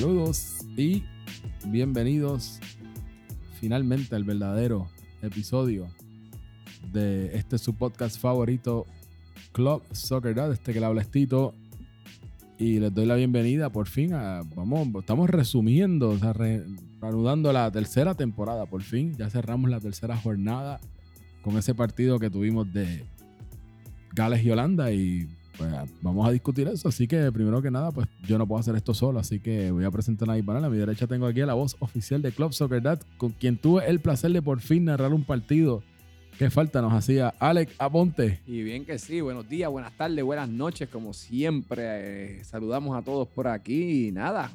Saludos y bienvenidos finalmente al verdadero episodio de este su podcast favorito, Club Soccer Dad, este que le habla Estito. Y les doy la bienvenida por fin a, vamos, estamos resumiendo, o sea, re- reanudando la tercera temporada por fin. Ya cerramos la tercera jornada con ese partido que tuvimos de Gales y Holanda y pues vamos a discutir eso. Así que primero que nada, pues yo no puedo hacer esto solo, así que voy a presentar a panel. A mi derecha tengo aquí a la voz oficial de Club Soccer Dad, con quien tuve el placer de por fin narrar un partido. ¿Qué falta nos hacía Alex Aponte? Y bien que sí, buenos días, buenas tardes, buenas noches, como siempre. eh, saludamos a todos por aquí y nada.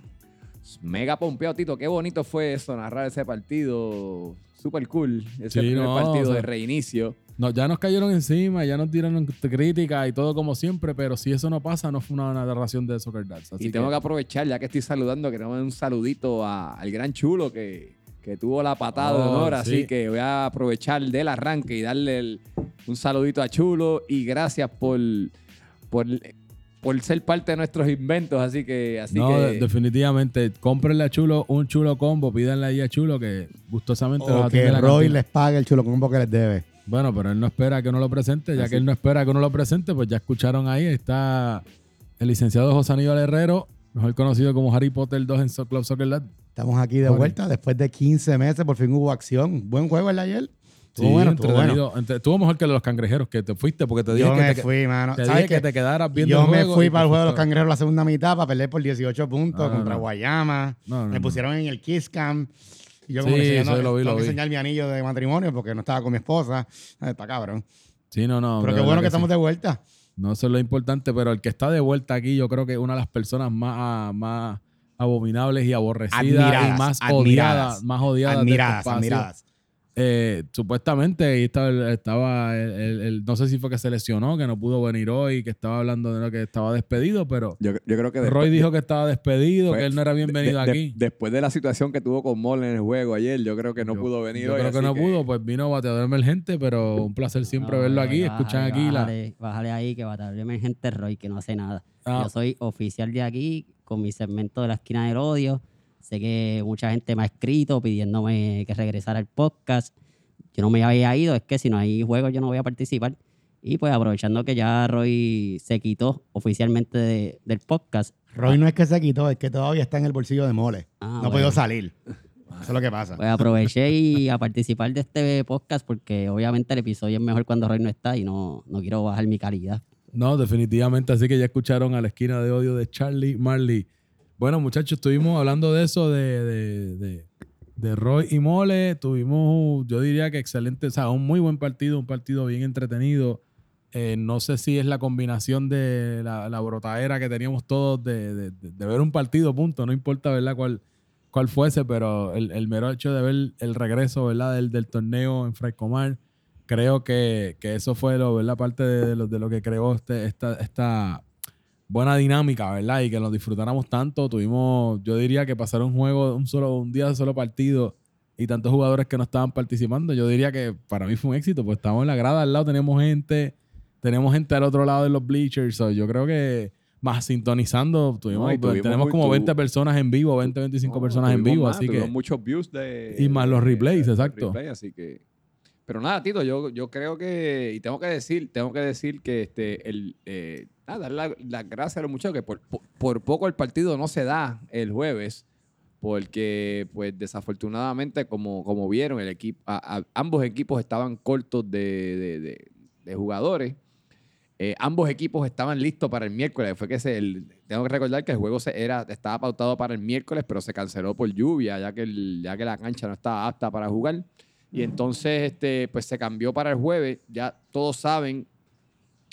Mega pompeado, Tito. Qué bonito fue eso, narrar ese partido. Super cool. Ese Sí, primer no, partido o sea, de reinicio. No, ya nos cayeron encima, ya nos tiraron críticas y todo como siempre, pero si eso no pasa, no fue una narración de Soccer. Así y tengo que aprovechar, ya que estoy saludando, que tengo un saludito a- al gran chulo que, que tuvo la patada de Oh, honor. sí. Así que voy a aprovechar del arranque y darle el- un saludito a Chulo. Y gracias por, por, por ser parte de nuestros inventos. Así que. Así no, que de- definitivamente. Cómprenle a Chulo un chulo combo, pídanle ahí a Chulo que gustosamente O atiende que la Roy les pague el chulo combo que les debe. Bueno, pero él no espera que uno lo presente. Ya Así. que él no espera que uno lo presente, pues ya escucharon ahí. Está el licenciado José Aníbal Herrero, mejor conocido como Harry Potter 2 en So- Club Soccer Dad. Estamos aquí de Bueno. vuelta. Después de 15 meses, por fin hubo acción. Buen juego el de ayer. Estuvo Sí, bueno, estuvo bueno. Estuvo mejor que los cangrejeros, que te fuiste porque te dije Yo que me te, fui, mano. te ¿Sabes dije que qué? te quedaras viendo Yo el me juego fui y para el juego de los cangrejeros la segunda mitad para perder por 18 puntos No, contra no. Guayama. No, me pusieron en el Kiss Cam. Y yo Sí, como que enseñando, lo vi, tengo lo que enseñar mi anillo de matrimonio porque no estaba con mi esposa. Ah, Está cabrón. Sí, no, no. Pero qué bueno que estamos sí. de vuelta. No, eso es lo importante, pero el que está de vuelta aquí, yo creo que es una de las personas más, más abominables y aborrecidas Admiradas, y más odiadas, más odiadas de este Admiradas, admiradas. Eh, supuestamente ahí estaba, estaba el- el- el- no sé si fue que se lesionó, que no pudo venir hoy, que estaba hablando de lo que estaba despedido, pero yo, yo creo que Roy dijo que estaba despedido, fue- que él no era bienvenido de- de- aquí. después de la situación que tuvo con Mole en el juego ayer, yo creo que no Yo- pudo venir Yo hoy. creo que no pudo, pues vino bateador emergente, pero un placer siempre No, verlo aquí. bájale, Escuchan aquí la. Bájale, bájale ahí que batalla emergente Roy, que no hace nada. Ah. Yo soy oficial de aquí con mi segmento de la esquina del odio. Sé que mucha gente me ha escrito pidiéndome que regresara al podcast. Yo no me había ido, es que si no hay juegos yo no voy a participar. Y pues aprovechando que ya Roy se quitó oficialmente de- del podcast. Roy no es que se quitó, es que todavía está en el bolsillo de mole. Ah, no ha podido salir. Eso es lo que pasa. Pues aproveché y a participar de este podcast porque obviamente el episodio es mejor cuando Roy no está y no, no quiero bajar mi calidad. No, definitivamente. Así que ya escucharon a la esquina de odio de Charlie Marley. Bueno, muchachos, estuvimos hablando de eso, de, de, de, Roy y Mole. Tuvimos, yo diría que excelente, o sea, un muy buen partido, un partido bien entretenido. Eh, no sé si es la combinación de la, la brotadera que teníamos todos de, ver un partido, punto. No importa, ¿verdad?, cuál, cuál fuese, pero el, el mero hecho de ver el regreso, ¿verdad?, del, del torneo en Fraicomar, creo que, que eso fue lo, ¿verdad? parte de, de lo, de lo que creó este, esta, esta buena dinámica, ¿verdad? Y que nos disfrutáramos tanto. Tuvimos, yo diría que pasar un juego, un solo, un día de solo partido y tantos jugadores que no estaban participando. Yo diría que para mí fue un éxito, pues estábamos en la grada al lado, tenemos gente, tenemos gente al otro lado de los bleachers. so, yo creo que más sintonizando, tuvimos, No, y tuvimos tenemos como tu- 20 personas en vivo, 20, 25 No, personas en vivo, más, así que muchos views de. Y más los replays, de- de exacto. replay, así que. Pero nada, Tito, yo, yo creo que. Y tengo que decir, tengo que decir que este, el. Eh, darle la- las gracias a los muchachos que por, por, poco el partido no se da el jueves. Porque, pues, desafortunadamente, como, como vieron, el equipo, ambos equipos estaban cortos de, de- jugadores. Eh, ambos equipos estaban listos para el miércoles. Fue que se, tengo que recordar que el juego se, era, estaba pautado para el miércoles, pero se canceló por lluvia, ya que, ya que la cancha no estaba apta para jugar. Y entonces, este, pues se cambió para el jueves. Ya todos saben,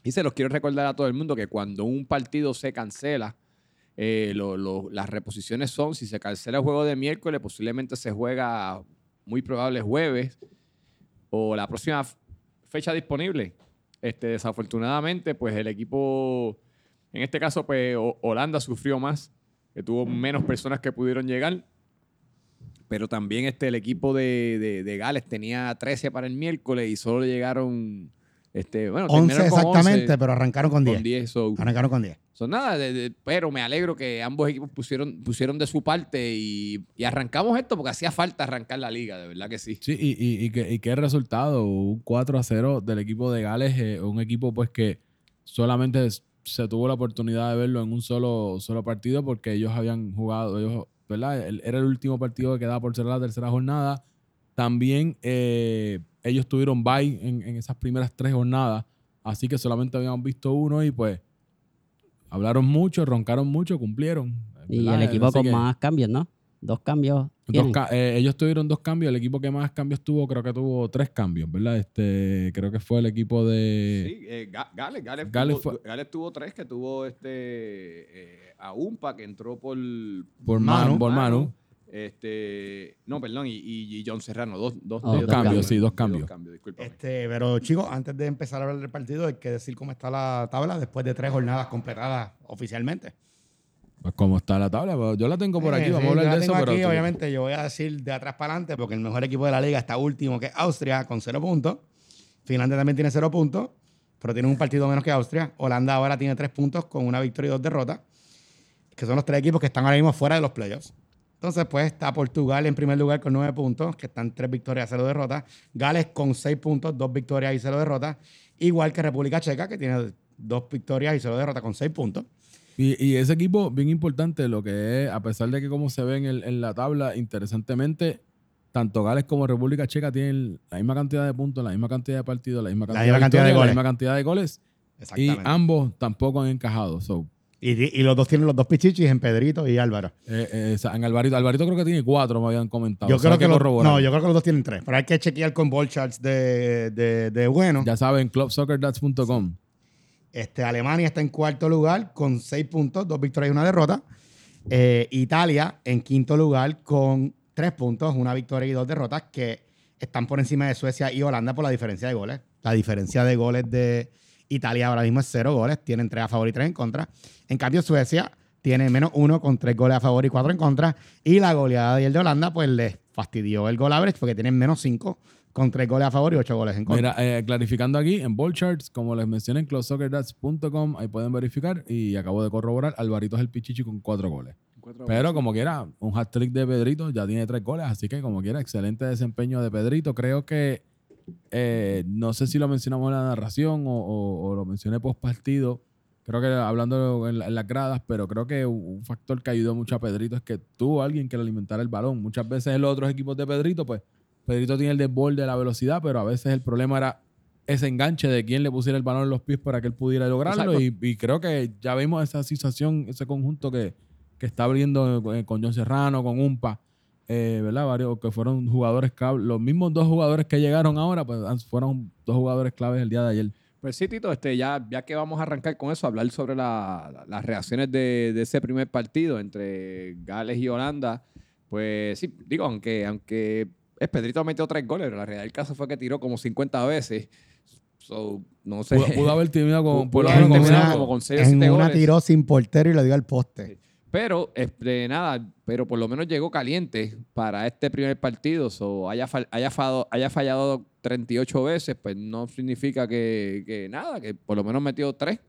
y se los quiero recordar a todo el mundo, que cuando un partido se cancela, eh, las reposiciones son, si se cancela el juego de miércoles, posiblemente se juega muy probable jueves o la próxima fecha disponible. Este, desafortunadamente, pues el equipo, en este caso, pues Holanda sufrió más, que tuvo menos personas que pudieron llegar. Pero también este, el equipo de, de- de Gales tenía 13 para el miércoles y solo llegaron Este, bueno, 11 terminaron con exactamente, 11, pero arrancaron con 10. con 10. so- Arrancaron con 10. so nada, de- de- pero me alegro que ambos equipos pusieron, pusieron de su parte y, y arrancamos esto porque hacía falta arrancar la liga, de verdad que sí. Sí, y, y, y, qué, y qué resultado, un 4 a 0 del equipo de Gales, eh, un equipo pues que solamente se tuvo la oportunidad de verlo en un solo, solo partido porque ellos habían jugado, ellos, ¿verdad? El- Era el último partido que quedaba por cerrar la tercera jornada. También eh, ellos tuvieron bye en, en esas primeras tres jornadas, así que solamente habíamos visto uno y pues hablaron mucho, roncaron mucho, cumplieron. Y ¿verdad? el equipo Así con que- más cambios, ¿no? Dos cambios. Dos tienen. ca- eh, ellos tuvieron dos cambios. El equipo que más cambios tuvo, creo que tuvo tres cambios, ¿verdad? Este, creo que fue el equipo de. Sí, eh, Ga- Gales, Gales, Gales tuvo, fue- Gales tuvo tres, que tuvo este eh, a Umpa, que entró por, por Manu. Manu. Por Manu. Este, no, perdón, y, John Serrano, dos, dos, Oh, dos cambios, sí, dos cambios. Este, pero chicos, antes de empezar a hablar del partido, hay que decir cómo está la tabla después de tres jornadas completadas oficialmente. Pues como está la tabla, pues, yo la tengo por aquí, vamos sí, a hablar yo la de eso. tengo aquí, obviamente, yo voy a decir de atrás para adelante, porque el mejor equipo de la liga está último, que es Austria, con cero puntos. Finlandia también tiene cero puntos, pero tiene un partido menos que Austria. Holanda ahora tiene tres puntos con una victoria y dos derrotas, que son los tres equipos que están ahora mismo fuera de los playoffs. Entonces, pues está Portugal en primer lugar con nueve puntos, que están tres victorias, cero derrotas. Gales con seis puntos, dos victorias y cero derrotas. Igual que República Checa, que tiene dos victorias y cero derrotas con seis puntos. Y, y ese equipo, bien importante, lo que es, a pesar de que como se ve en, el- en la tabla, interesantemente, tanto Gales como República Checa tienen la misma cantidad de puntos, la misma cantidad de partidos, la misma cantidad, misma de, cantidad de goles. la misma cantidad de goles. Y ambos tampoco han encajado. So, Y, y los dos tienen los dos pichichis en Pedrito y Álvaro. eh, eh, o sea, en Alvarito, Alvarito creo que tiene cuatro, me habían comentado. Yo O sea, creo que, hay los, no, yo creo que los dos tienen tres. Pero hay que chequear con ball charts de, de, de bueno. Ya saben, clubsoccerdats.com. Este, Alemania está en cuarto lugar con seis puntos, dos victorias y una derrota. Eh, Italia en quinto lugar con tres puntos, una victoria y dos derrotas, que están por encima de Suecia y Holanda por la diferencia de goles. La diferencia de goles de Italia ahora mismo es cero goles, tienen tres a favor y tres en contra. En cambio, Suecia tiene menos uno con tres goles a favor y cuatro en contra. Y la goleada de, el de Holanda, pues les fastidió el goal average porque tienen menos cinco con tres goles a favor y ocho goles en contra. Mira, eh, clarificando aquí, en Ball Charts, como les mencioné en closesoccerdats.com, ahí pueden verificar y acabo de corroborar, Alvarito es el pichichi con cuatro goles. Pero como quiera, un hat-trick de Pedrito ya tiene tres goles, así que como quiera, excelente desempeño de Pedrito. Creo que, eh, no sé si lo mencionamos en la narración o, o- o lo mencioné post partido, creo que hablando en, la- en las gradas, pero creo que un factor que ayudó mucho a Pedrito es que tuvo alguien que le alimentara el balón. Muchas veces en los otros equipos de Pedrito, pues Pedrito tiene el desborde de la velocidad, pero a veces el problema era ese enganche de quién le pusiera el balón en los pies para que él pudiera lograrlo. Y, y creo que ya vimos esa situación, ese conjunto que, que está abriendo eh, con John Serrano, con Umpa, eh, ¿verdad? Varios que fueron jugadores clave. Los mismos dos jugadores que llegaron ahora, pues fueron dos jugadores claves el día de ayer. Pues sí, Tito, este, ya, ya que vamos a arrancar con eso, hablar sobre la- la- las reacciones de, de ese primer partido entre Gales y Holanda, pues sí, digo, aunque, aunque es Pedrito metió tres goles, pero la realidad del caso fue que tiró como 50 veces. So, no sé. Pudo, pudo haber terminado con, Pudo pudo haber haber terminado comenzado- como con seis o en siete una tiró sin portero y le dio al poste. Pero, este, nada, pero por lo menos llegó caliente para este primer partido. So, haya, fal- haya, fallado, haya fallado 38 veces, pues no significa que, que nada, que por lo menos metió tres.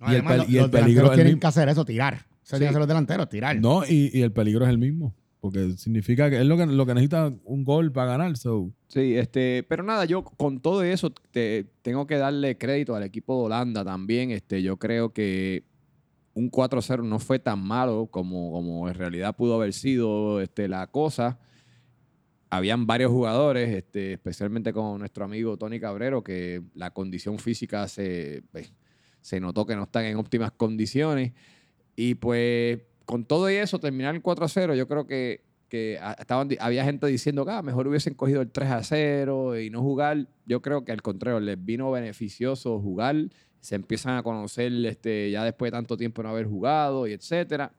No, Y el además, pel- los- y el los peligro delanteros es el tienen mismo. que hacer eso, tirar. Eso Sí. tienen que hacer los delanteros, tirar. No, y, y el peligro es el mismo. Porque significa que es lo que, lo que necesita un gol para ganar. So, Sí, este, pero nada, yo con todo eso te- tengo que darle crédito al equipo de Holanda también. Este, yo creo que un 4-0 no fue tan malo como, como en realidad pudo haber sido este, la cosa. Habían varios jugadores, este, especialmente con nuestro amigo Tony Cabrero, que la condición física se, pues, se notó que no están en óptimas condiciones. Y pues con todo y eso, terminar el 4-0, yo creo que, que estaban, había gente diciendo que ah, mejor hubiesen cogido el 3-0 y no jugar. Yo creo que al contrario, les vino beneficioso jugar. Se empiezan a conocer este, ya después de tanto tiempo no haber jugado y etcétera.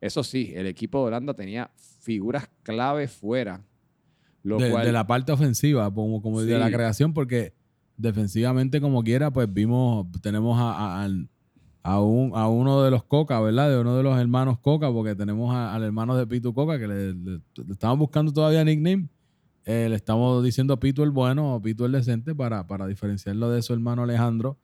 Eso sí, el equipo de Holanda tenía figuras clave fuera. Lo de, cual, de la parte ofensiva, como, como de la creación, porque defensivamente, como quiera, pues vimos, tenemos a, a, un, a uno de los Coca, ¿verdad? De uno de los hermanos Coca, porque tenemos a- al hermano de Pitu Coca, que le, le- le estaban buscando todavía nickname. Eh, le estamos diciendo Pitu el bueno o Pitu el decente para, para diciendo Pitu el bueno o Pitu el decente para, para diferenciarlo de su hermano Alejandro.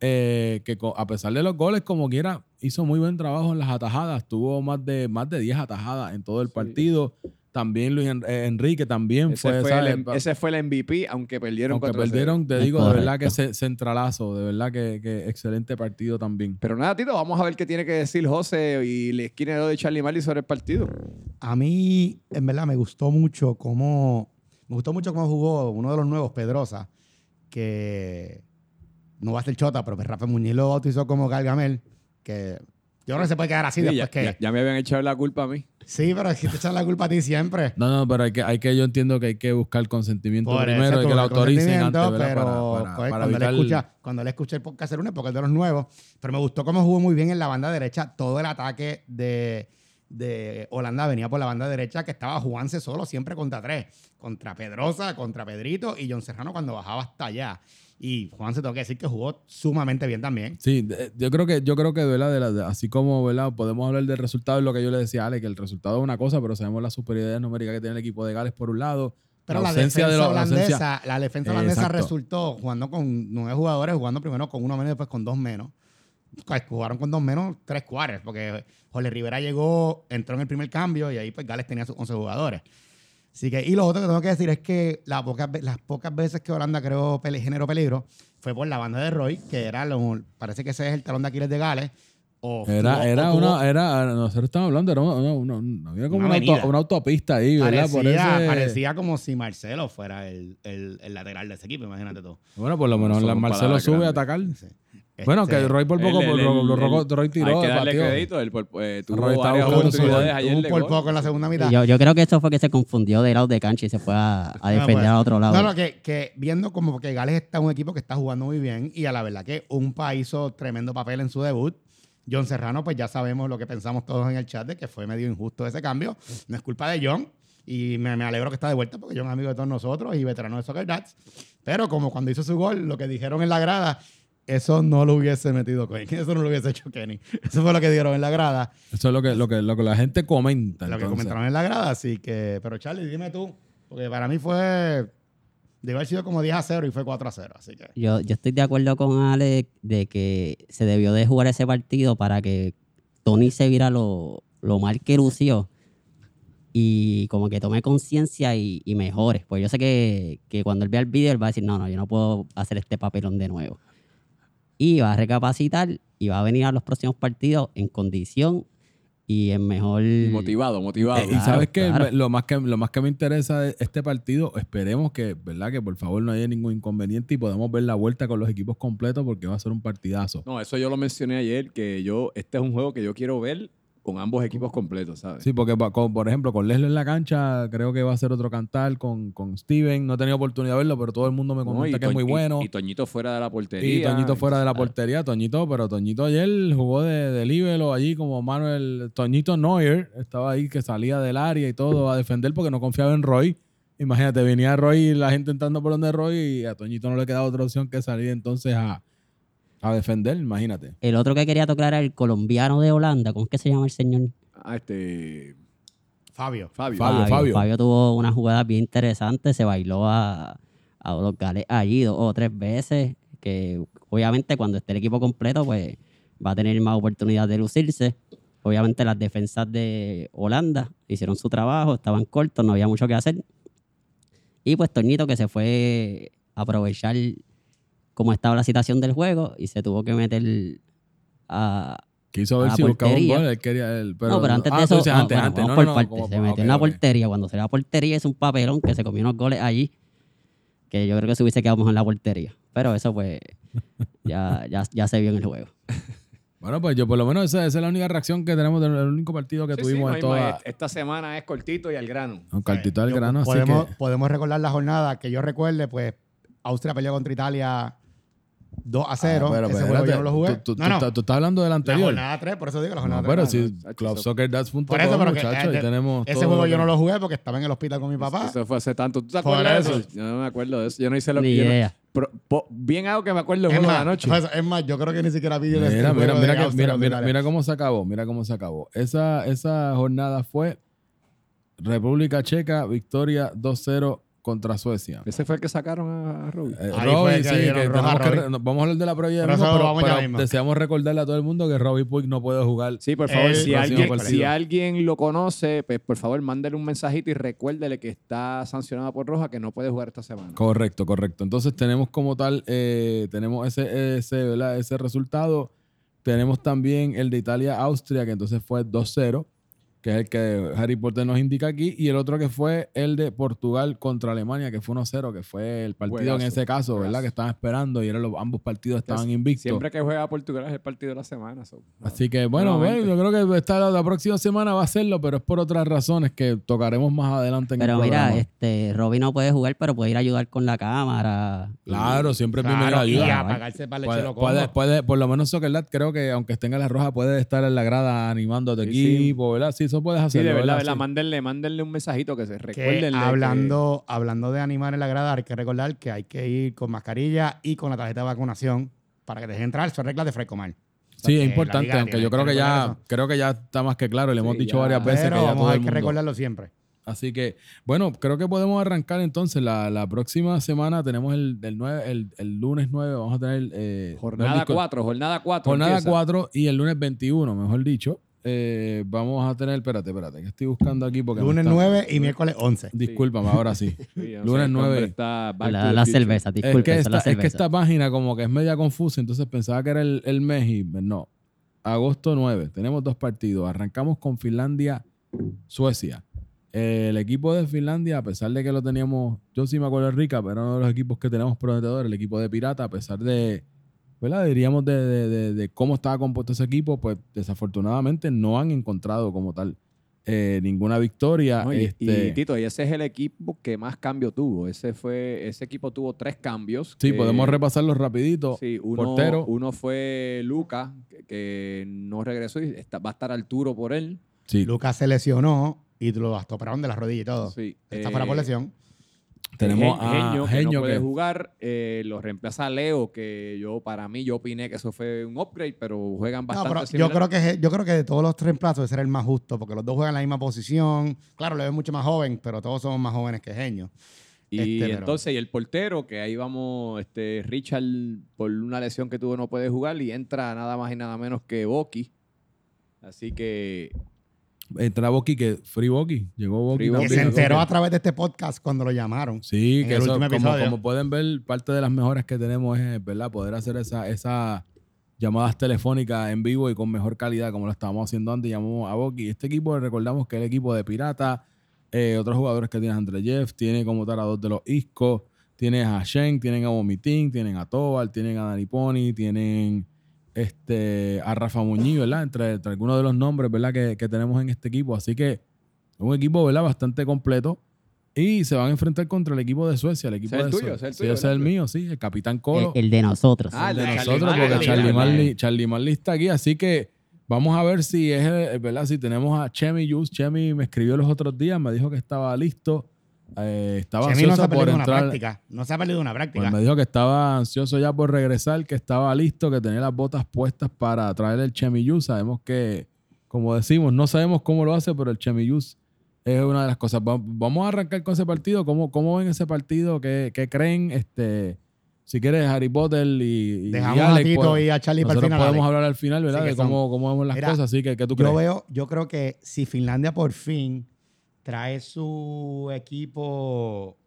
Eh, que a pesar de los goles, como quiera, hizo muy buen trabajo en las atajadas. Tuvo más de, más de 10 atajadas en todo el Sí. partido. También Luis eh, Enrique también Ese fue, fue, el, ese fue el MVP, aunque perdieron Aunque 4-0. perdieron, te digo, de verdad que centralazo, de verdad que, que excelente partido también. Pero nada, Tito, vamos a ver qué tiene que decir José y la esquina de Charlie Marley sobre el partido. A mí, en verdad, me gustó mucho cómo, me gustó mucho cómo jugó uno de los nuevos, Pedrosa, que no va a ser chota, pero que Rafa Muñiz lo bautizó como Gargamel, que yo creo que se puede quedar así Sí, después ya, que... ya- ya me habían echado la culpa a mí. Sí, pero es que te echan la culpa a ti siempre. No, no, pero hay que, hay que, yo entiendo que hay que buscar consentimiento Por primero eso, y que el autoricen antes, ¿verdad? Pero Para- para- pues, para cuando, le escucha, cuando le escuché el podcast el lunes, porque es de los nuevos, pero me gustó cómo jugó muy bien en la banda derecha. Todo el ataque de, de Holanda venía por la banda derecha, que estaba jugándose solo, siempre contra tres. Contra Pedrosa, contra Pedrito y John Serrano cuando bajaba hasta allá. Y Juan se tengo que decir que jugó sumamente bien también. Sí, yo creo que, yo creo que ¿verdad? De la- de- así como ¿verdad? podemos hablar del resultado, es lo que yo le decía a Ale, que el resultado es una cosa, pero sabemos la superioridad numérica que tiene el equipo de Gales por un lado. Pero la, ausencia defensa de la holandesa, ausencia- la defensa holandesa exacto. resultó jugando con nueve jugadores, jugando primero con uno menos y después con dos menos. Pues, Jugaron con dos menos, tres cuares, porque Jorge Rivera llegó, entró en el primer cambio y ahí pues Gales tenía sus 11 jugadores. Así que, y lo otro que tengo que decir es que la pocas ve- las pocas veces que Holanda creó pele- género peligro fue por la banda de Roy, que era lo, parece que ese es el talón de Aquiles de Gales. O Era, tuvo- era o tuvo- una, era, nosotros estamos hablando, era una, una- una- había como Una una, auto- avenida. una autopista ahí, ¿verdad? Parecía, ese- parecía como si Marcelo fuera el, el- el lateral de ese equipo, imagínate tú. Bueno, por lo menos la- Marcelo sube a atacar. Sí. Bueno, Este, que Roy por poco, El- el- lo- lo- el- Roy- el- tiró, Hay que darle batió. crédito. Por- eh, tuvo Roy estaba varias oportunidades gol. ayer un de por poco en la segunda mitad. Yo, yo creo que eso fue que se confundió de lado de cancha y se fue a, a defender pues. al otro lado. No, no, que, que viendo como que Gales está un equipo que está jugando muy bien y a la verdad que un país hizo tremendo papel en su debut. John Serrano, pues ya sabemos lo que pensamos todos en el chat de que fue medio injusto ese cambio. No es culpa de John y me, me alegro que está de vuelta porque John es amigo de todos nosotros y veterano de Soccer Dads. Pero como cuando hizo su gol, lo que dijeron en la grada, eso no lo hubiese metido Kenny. Eso no lo hubiese hecho Kenny. Eso fue lo que dijeron en la grada. Eso es lo que, lo que, lo que la gente comenta. lo que comentaron en la grada, así que... Pero Charlie, dime tú, porque para mí fue... Debe haber sido como 10 a 0 y fue 4 a 0, así que... Yo, yo estoy de acuerdo con Ale de que se debió de jugar ese partido para que Tony se viera lo, lo mal que lució y como que tome conciencia y, y mejore. Pues yo sé que, que cuando él vea el video él va a decir, no, no, yo no puedo hacer este papelón de nuevo. Y va a recapacitar y va a venir a los próximos partidos en condición y en mejor... Motivado, motivado. Eh, y sabes que claro. lo más que lo más que me interesa de este partido, esperemos que, ¿verdad? Que por favor no haya ningún inconveniente y podamos ver la vuelta con los equipos completos porque va a ser un partidazo. No, eso yo lo mencioné ayer, que yo, este es un juego que yo quiero ver con ambos equipos completos, ¿sabes? Sí, porque con- por ejemplo, con Leslie en la cancha, creo que va a ser otro cantar, con, con Steven, no he tenido oportunidad de verlo, pero todo el mundo me comenta que es muy y- bueno. Y, Toñito fuera de la portería. Y Toñito fuera de la portería, Toñito, pero Toñito ayer jugó de, de líbero allí como Manuel, Toñito Neuer, estaba ahí que salía del área y todo a defender porque no confiaba en Roy. Imagínate, venía Roy y la gente entrando por donde Roy y a Toñito no le quedaba otra opción que salir entonces a, a defender, imagínate. El otro que quería tocar era el colombiano de Holanda. ¿Cómo es que se llama el señor? Ah, este. Fabio. Fabio. Fabio, Fabio. tuvo una jugada bien interesante, se bailó a, a los gales allí dos o tres veces, que obviamente cuando esté el equipo completo, pues va a tener más oportunidad de lucirse. Obviamente las defensas de Holanda hicieron su trabajo, estaban cortos, no había mucho que hacer. Y pues Toñito que se fue a aprovechar cómo estaba la situación del juego y se tuvo que meter a, Quiso ver A si buscaba un portería. gol, él quería él, pero, no, pero antes ah, de eso, dices ah, antes, bueno, antes, vamos no, por no, no, como- se metió en la portería. Cuando se la portería es un papelón que se comió unos goles allí, que yo creo que se hubiese quedado mejor en la portería. Pero eso pues ya, ya, ya se vio en el juego. Bueno, pues yo por lo menos esa, esa es la única reacción que tenemos del el único partido que Sí, sí, tuvimos no en toda... Esta semana es cortito y al grano. Un cartito al Yo- grano, así podemos, que... podemos recordar la jornada que yo recuerde, pues Austria peleó contra Italia 2 a 0. Ah, pero Ese espérate, juego yo no lo jugué. Tú, tú- no, no, tú estás- tú estás hablando del la anterior. jornada 3, por eso digo la jornada No, 3. pero no, sí, no, clubsoccerdats.com, Por eso, pero que, muchachos, eh, ahí tenemos Ese juego yo que- no lo jugué porque estaba en el hospital con mi papá. Eso fue hace tanto. ¿Tú te acuerdas de eso. Yo no me acuerdo de eso. Yo no hice lo idea. pero, po- bien hago que me acuerdo es, juego de más, la noche. pues, es más, yo creo que ni siquiera vi el Mira, el mira, de mira, que- mira, mira, mira cómo se acabó, mira cómo se acabó. Esa, esa jornada fue República Checa, victoria 2-0 contra Suecia. Ese fue el que sacaron a, Robbie. Eh, Robbie, sí, que roja que Robbie. vamos a hablar de la prueba ya Pero mismo, eso pero, vamos ya pero mismo. deseamos recordarle a todo el mundo que Robbie Puig no puede jugar. Sí, por favor, El si alguien, partido. si alguien lo conoce, pues por favor, mándele un mensajito y recuérdele que está sancionado por Roja, que no puede jugar esta semana. Correcto, correcto. Entonces tenemos como tal, eh, tenemos ese, ese, ¿verdad? ese resultado. Tenemos también el de Italia-Austria, que entonces fue 2-0, que es el que Harry Potter nos indica aquí. Y el otro que fue el de Portugal contra Alemania, que fue 1-0, que fue el partido en ese caso, ¿verdad? Que estaban esperando y eran los, ambos partidos estaban invictos. Siempre que juega Portugal es el partido de la semana. so. Así que bueno, yo creo que esta, la, la próxima semana va a hacerlo, pero es por otras razones que tocaremos más adelante en Pero el mira, programa. este, Robin no puede jugar, pero puede ir a ayudar con la cámara. Y- Claro, siempre Claro, y ayuda. a pagarse para el Puede, chelo puede, puede- por lo menos Soccerlat creo que aunque esté en la roja puede estar en la grada animando a tu Sí, sí. equipo, ¿verdad? Sí, eso puedes Sí, hacerlo. de verdad, ¿verdad? Sí. Mándenle, mándenle un mensajito que se recuerden. hablando, hablando de animar en la grada, hay que recordar que hay que ir con mascarilla y con la tarjeta de vacunación para que te dejen entrar. Son reglas de Frecomar. Sí, es importante, liga aunque yo creo que ya, eso. creo que ya está más que claro, y le hemos Sí, dicho ya. varias veces Pero que ya vamos, todo hay el que recordarlo siempre. Así que, bueno, creo que podemos arrancar entonces. La, la próxima semana tenemos el, el, 9, el, el lunes 9, vamos a tener... eh, Jornada el disco- 4, jornada 4. Jornada 4 y el lunes 21, mejor dicho. Eh, vamos a tener, espérate, espérate, que estoy buscando aquí porque... Lunes está- 9 y miércoles 11. Discúlpame, ahora sí. Lunes 9. Está La, cerveza, Es disculpe, que, es esta, la es que esta página como que es media confusa, entonces pensaba que era el, el mes y no. Agosto 9, tenemos dos partidos. Arrancamos con Finlandia, Suecia. El equipo de Finlandia, a pesar de que lo teníamos, yo sí me acuerdo de Rica, pero uno de los equipos que tenemos prometedores, el equipo de Pirata, a pesar de, ¿verdad? Diríamos de, de- de- de cómo estaba compuesto ese equipo, pues desafortunadamente no han encontrado como tal eh, ninguna victoria. No, y, este, y, Tito, y ese es el equipo que más cambio tuvo. Ese fue, ese equipo tuvo tres cambios. sí, que- podemos repasarlos rapidito. Sí, uno, Portero. uno fue Luca, que, que no regresó y está- va a estar Arturo por él. Sí, Lucas se lesionó y lo operaron de la rodilla y todo. Sí, Está eh, fuera por lesión. Tenemos Gen- a Genio, que Genio no puede que- jugar. eh, lo reemplaza Leo, que yo, para mí, yo opiné que eso fue un upgrade, pero juegan No, bastante pero yo creo, que, yo creo que de todos los reemplazos ese era el más justo, porque los dos juegan en la misma posición. Claro, le ven mucho más joven, pero todos somos más jóvenes que Genio. Y Este, pero- entonces, y el portero, que ahí vamos, este, Richard, por una lesión que tuvo, no puede jugar y entra nada más y nada menos que Boki. Así que, Entra Boki, que Free Boki. Llegó Boki. Free Que se enteró a través de este podcast cuando lo llamaron. Sí, en que el eso, último como, episodio. como pueden ver, parte de las mejoras que tenemos es, ¿verdad? Poder hacer esa, esa llamadas telefónicas en vivo y con mejor calidad, como lo estábamos haciendo antes. Llamamos a Boki. Este equipo, recordamos que es el equipo de Pirata. eh, otros jugadores que tiene André Jeff, tiene como tal a dos de los Isco, tienes a Shen, tienen a Vomitín, tienen a Tobal, tienen a Dani Pony, tienen este, a Rafa Muñiz, ¿verdad? Entre, entre algunos de los nombres, ¿verdad? Que, que tenemos en este equipo. Así que es un equipo, ¿verdad? Bastante completo. Y se van a enfrentar contra el equipo de Suecia, el equipo es el de tuyo, Suecia. el Sí, tuyo, es el ¿verdad? mío, sí, el Capitán El, Colo. el de nosotros. Ah, el de de nosotros, Charlie porque Charlie Marley. Charlie Marley está aquí, así que vamos a ver si es, eh, ¿verdad? Si tenemos a Chemi Yus. Chemi me escribió los otros días, me dijo que estaba listo. Eh, estaba Chemi no se ansioso ha por entrar. práctica. No se ha perdido una práctica. Pues me dijo que estaba ansioso ya por regresar, que estaba listo, que tenía las botas puestas para traer el Chemiyus. Sabemos que, como decimos, no sabemos cómo lo hace, pero el Chemiyus es una de las cosas. Va- Vamos a arrancar con ese partido. ¿Cómo, cómo ven ese partido? ¿Qué, qué creen? Este, si quieres, Harry Potter y, y- Dejamos y a Alex, Tito pues, y a Charlie para el final. podemos Alex. hablar al final, ¿verdad? De cómo, cómo vemos las Mira, cosas. Así que, ¿qué tú crees? Yo veo, yo creo que si Finlandia por fin trae su equipo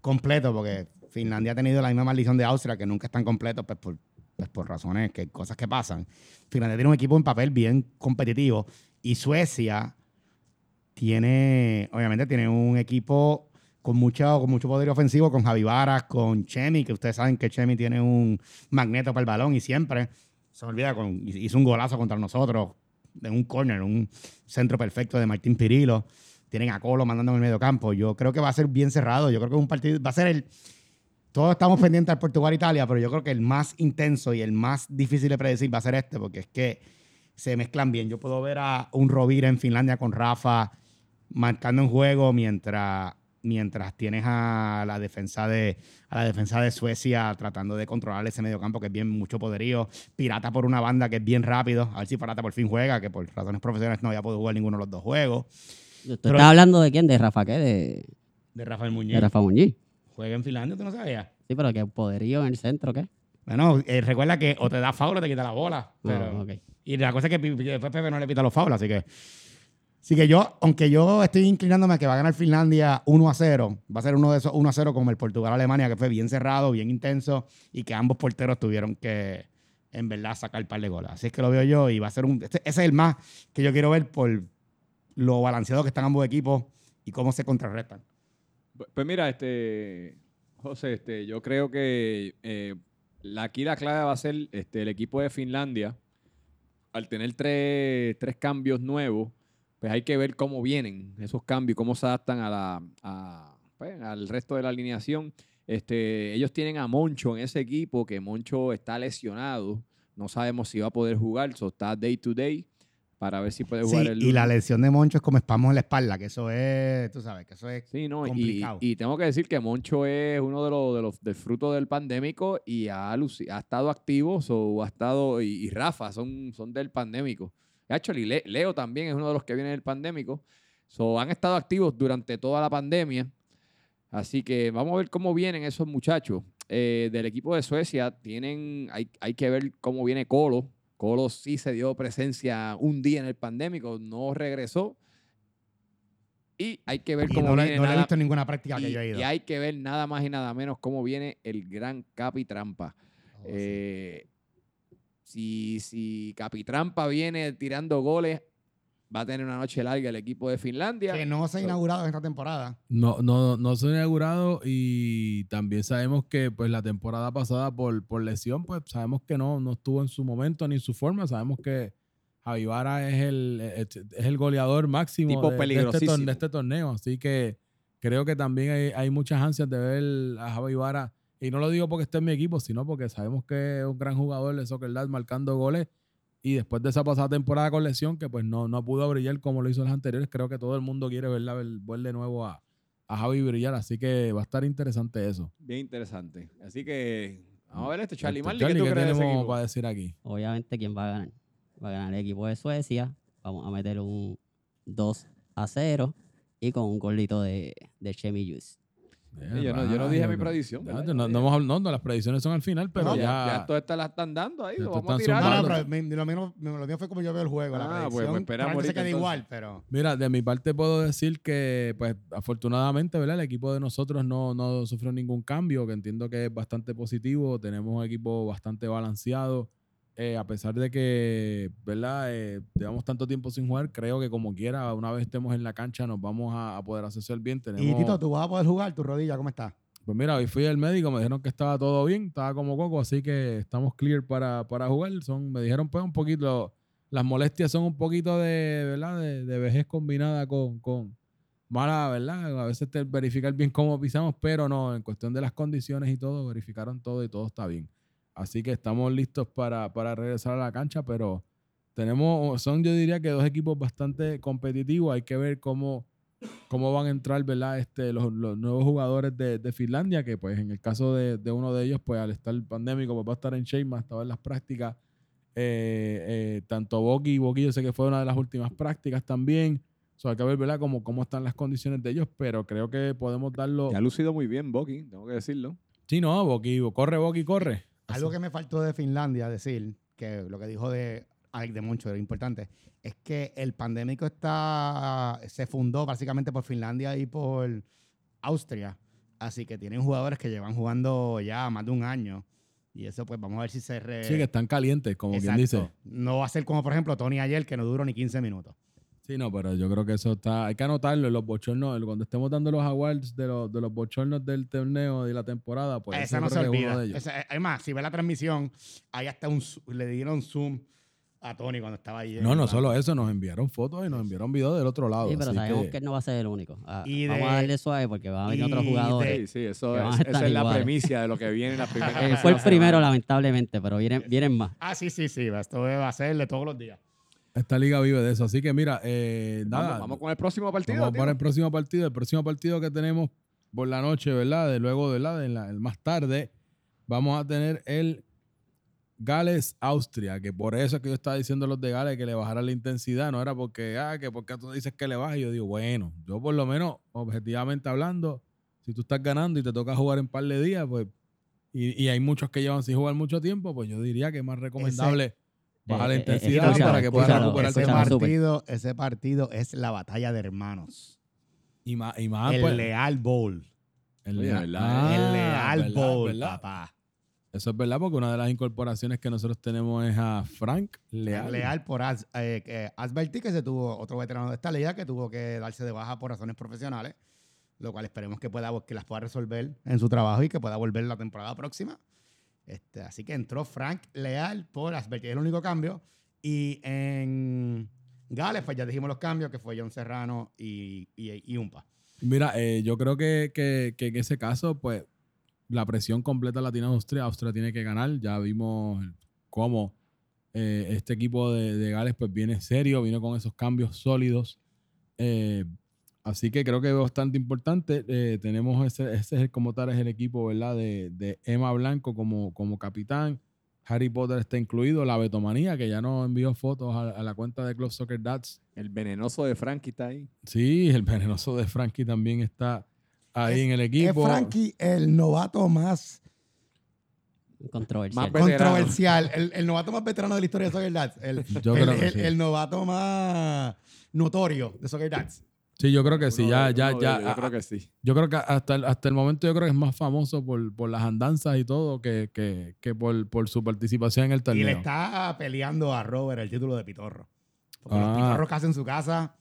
completo, porque Finlandia ha tenido la misma maldición de Austria, que nunca están completos, pues por, pues por razones, que cosas que pasan. Finlandia tiene un equipo en papel bien competitivo y Suecia tiene, obviamente tiene un equipo con mucho, con mucho poder ofensivo, con Javi Varas, con Chemi, que ustedes saben que Chemi tiene un magneto para el balón y siempre se olvida, con, hizo un golazo contra nosotros en un corner, un centro perfecto de Martín Pirilo. Tienen a Colo mandando en el medio campo. Yo creo que va a ser bien cerrado. Yo creo que es un partido, va a ser el. Todos estamos pendientes al Portugal-Italia, pero yo creo que el más intenso y el más difícil de predecir va a ser este, porque es que se mezclan bien. Yo puedo ver a un Rovira en Finlandia con Rafa marcando en juego mientras, mientras tienes a la defensa de a la defensa de Suecia tratando de controlar ese medio campo que es bien mucho poderío. Pirata por una banda que es bien rápido. A ver si Pirata por fin juega, que por razones profesionales no había podido jugar ninguno de los dos juegos. ¿Tú Pero- estás hablando de quién? ¿De Rafa qué? De, De Rafael de Muñoz. Rafa Muñiz. Juega en Finlandia, ¿tú no sabías? Sí, pero que poderío en el centro, ¿qué? Bueno, eh, recuerda que o te da foul o te quita la bola. Pero, Ah, ok. Y la cosa es que, después Pepe no le pita los fouls, así que... Así que yo, aunque yo estoy inclinándome a que va a ganar Finlandia 1 a 0, va a ser uno de esos 1 a 0 como el Portugal-Alemania, que fue bien cerrado, bien intenso, y que ambos porteros tuvieron que, en verdad, sacar un par de goles. Así es que lo veo yo y va a ser un... este- ese es el más que yo quiero ver por lo balanceado que están ambos equipos y cómo se contrarrestan. Pues mira, este, José, este, yo creo que eh, la, aquí la clave va a ser este, el equipo de Finlandia. Al tener tres, tres cambios nuevos, pues hay que ver cómo vienen esos cambios, cómo se adaptan a la, a, pues, al resto de la alineación. Este, ellos tienen a Moncho en ese equipo, que Moncho está lesionado. No sabemos si va a poder jugar, so está day to day para ver si puede Sí, jugar el y la lesión de Moncho es como espasmos en la espalda, que eso es, tú sabes, que eso es... Sí, no, complicado. y tengo que decir que Moncho es uno de los, de los del fruto del pandémico y ha, ha estado activo, so, ha estado, y, y Rafa son, son del pandémico. Actually, Le- Leo también es uno de los que viene del pandémico. So, han estado activos durante toda la pandemia. Así que vamos a ver cómo vienen esos muchachos. Eh, del equipo de Suecia tienen, hay, hay que ver cómo viene Colo. Colo sí se dio presencia un día en el pandémico, no regresó. Y hay que ver Y cómo no, le- viene no le he visto ninguna práctica que y, yo he ido. y hay que ver nada más y nada menos cómo viene el gran Capitrampa. Oh, sí. Eh, si, si Capitrampa viene tirando goles, va a tener una noche larga el equipo de Finlandia. Que no se ha inaugurado en esta temporada. No, no, no se ha inaugurado y también sabemos que pues la temporada pasada por, por lesión, pues sabemos que no, no estuvo en su momento ni en su forma. Sabemos que Javi Vara es el, es, es el goleador máximo Tipo de- de, este, de este torneo. Así que creo que también hay, hay muchas ansias de ver a Javi Vara. Y no lo digo porque esté en mi equipo, sino porque sabemos que es un gran jugador de soccer Dad marcando goles. Y después de esa pasada temporada con lesión, que pues no, no pudo brillar como lo hizo en las anteriores, creo que todo el mundo quiere verla, ver, ver de nuevo a, a Javi brillar. Así que va a estar interesante eso. Bien interesante. Así que vamos a ver este Charlie Este, Marley. ¿Qué tú ¿qué crees de ese tenemos equipo? para decir aquí? Obviamente, ¿quién va a ganar? Va a ganar el equipo de Suecia. Vamos a meter un 2 a 0 y con un golito de, de Chemi Juice. Sí, yo no- yo no dije mi predicción, Ya, no, no no, no, las predicciones son al final, pero No, ya, ya, todas estas las están dando ahí. Ya lo vamos a tirar. No, no, Zumbando. pero mi- lo, mío, lo mío fue como yo veo el juego. Ah, la pues- pues predicción esperamos probablemente se ahorita, entonces. igual, pero... Mira, de mi parte puedo decir que, pues, afortunadamente, ¿verdad? El equipo de nosotros no, no sufrió ningún cambio, que entiendo que es bastante positivo. Tenemos un equipo bastante balanceado. Eh, a pesar de que, ¿verdad? Eh, llevamos tanto tiempo sin jugar, creo que como quiera, una vez estemos en la cancha, nos vamos a, a poder hacerse el bien. Tenemos, Y Tito, ¿tú vas a poder jugar tu rodilla? ¿Cómo está? Pues mira, hoy fui al médico, me dijeron que estaba todo bien, estaba como coco, así que estamos clear para, para jugar. Son, me dijeron pues un poquito, las molestias son un poquito de, ¿verdad? De, de vejez combinada con, con mala, ¿verdad? A veces te verificar bien cómo pisamos, pero no, en cuestión de las condiciones y todo, verificaron todo y todo está bien. Así que estamos listos para, para regresar a la cancha, pero tenemos, son yo diría que dos equipos bastante competitivos. Hay que ver cómo, cómo van a entrar, ¿verdad? Este, los, los nuevos jugadores de, de Finlandia, que pues en el caso de, de uno de ellos, pues al estar pandémico, pues va a estar en más estaba en las prácticas. Eh, eh, tanto Boki, Boki yo sé que fue una de las últimas prácticas también. O sea, hay que ver, ¿verdad? Cómo, cómo están las condiciones de ellos, pero creo que podemos darlo. Y ha lucido muy bien, Boki, tengo que decirlo. Sí, no, Boki, corre, Boki, corre. Algo que me faltó de Finlandia decir, que lo que dijo de Alex de Moncho era importante, es que el pandémico está, se fundó básicamente por Finlandia y por Austria. Así que tienen jugadores que llevan jugando ya más de un año. Y eso, pues, vamos a ver si se... re- Sí, que están calientes, como quien dice. No va a ser como, por ejemplo, Tony ayer, que no duró ni 15 minutos. Sí, no, pero yo creo que eso está. Hay que anotarlo en los bochornos. Cuando estemos dando los awards de los, de los bochornos del torneo de la temporada, pues. Esa no se olvida. de ellos. Esa- además, si ve la transmisión, ahí hasta un, le dieron zoom a Tony cuando estaba ahí. en No, no solo eso, nos enviaron fotos y nos enviaron videos del otro lado. Sí, pero así sabemos que- que él no va a ser el único. Ah, Y Vamos de- a darle suave porque van a venir otros jugadores. Sí, sí, eso es, esa es la premisa de lo que viene en la primera. Él fue el primero, lamentablemente, pero vienen, vienen más. Ah, sí, sí, sí. Esto va a ser de todos los días. Esta liga vive de eso. Así que mira, eh, nada. Vamos, vamos con el próximo partido. Vamos tío. para el próximo partido. El próximo partido que tenemos por la noche, ¿verdad? De luego, ¿verdad? De la- el más tarde, vamos a tener el Gales-Austria, que por eso es que yo estaba diciendo a los de Gales que le bajara la intensidad, no era porque, ah, que porque tú dices que le baje. Yo digo, bueno, yo por lo menos, objetivamente hablando, Si tú estás ganando y te toca jugar en par de días, pues, y, y hay muchos que llevan sin jugar mucho tiempo, pues yo diría que es más recomendable bajar la Eh, eh, intensidad escúchalo, para que puedas escúchalo, recuperar ese escúchalo. partido, ese partido es la batalla de hermanos. Y más, y más el pues, Leal Bowl. el Leal. Ah, el Leal ¿verdad? Bowl, ¿verdad? papá. Eso es verdad, porque una de las incorporaciones que nosotros tenemos es a Frank Leal. Leal por As, eh, que Asberti, que se tuvo otro veterano de esta liga que tuvo que darse de baja por razones profesionales, lo cual esperemos que pueda que las pueda resolver en su trabajo y que pueda volver la temporada próxima. Este, así que entró Frank Leal por Asberti, es el único cambio. Y en Gales, pues ya dijimos los cambios, que fue John Serrano y, y, y Umpa. Mira, eh, yo creo que, que- que en ese caso, pues, la presión completa la Austria. Austria tiene que ganar. Ya vimos cómo eh, este equipo de, de Gales, pues, viene serio, viene con esos cambios sólidos. Eh, así que creo que es bastante importante. Eh, tenemos ese, ese es el- como tal, es el equipo, ¿verdad? De, de Emma Blanco como, como capitán. Harry Potter está incluido. La Betomanía, que ya nos envió fotos a, a la cuenta de Club Soccer Dads. El venenoso de Frankie está ahí. Sí, el venenoso de Frankie también está ahí Es- en el Es equipo. Frankie el novato más Controversial. Más controversial, el, el novato más veterano de la historia de Soccer Dads. El, Yo el- creo que el- sí. el novato más notorio de Soccer Dads. Sí, yo creo que sí, ya, de- ya, ya. Yo ah, creo que sí. Yo creo que hasta el, hasta el momento yo creo que es más famoso por, por las andanzas y todo que, que, que por, por su participación en el Y torneo. le está peleando a Robert el título de Pitorro. Porque Ah. los pitorros que hace en su casa.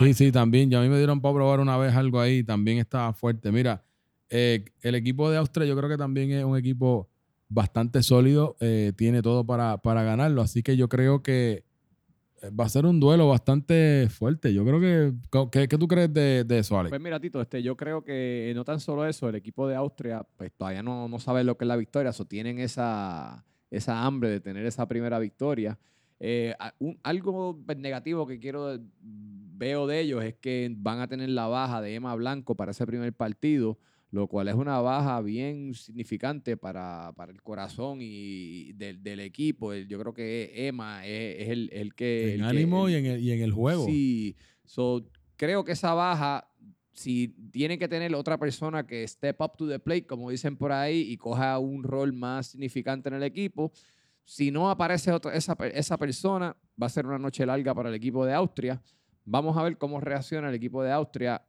Sí, sí, también. Ya a mí me dieron para probar una vez algo ahí. También estaba fuerte. Mira, eh, el equipo de Austria yo creo que también es un equipo bastante sólido. eh, tiene todo para, para ganarlo. Así que yo creo que va a ser un duelo bastante fuerte. Yo creo que... ¿Qué, tú crees de, de eso, Alex? Pues mira, Tito, este, yo creo que no tan solo eso, el equipo de Austria pues todavía no, no sabe lo que es la victoria, o tienen esa, esa hambre de tener esa primera victoria. Eh, algo pues, negativo que quiero veo de ellos es que van a tener la baja de Emma Blanco para ese primer partido, lo cual es una baja bien significante para, para el corazón y del, del equipo. Yo creo que Emma es, es el, el que... en el que- ánimo el- y, en el, y en el juego. Sí, so, creo que esa baja, si tiene que tener otra persona que step up to the plate, como dicen por ahí, y coja un rol más significante en el equipo, si no aparece otra, esa, esa persona, va a ser una noche larga para el equipo de Austria. Vamos a ver cómo reacciona el equipo de Austria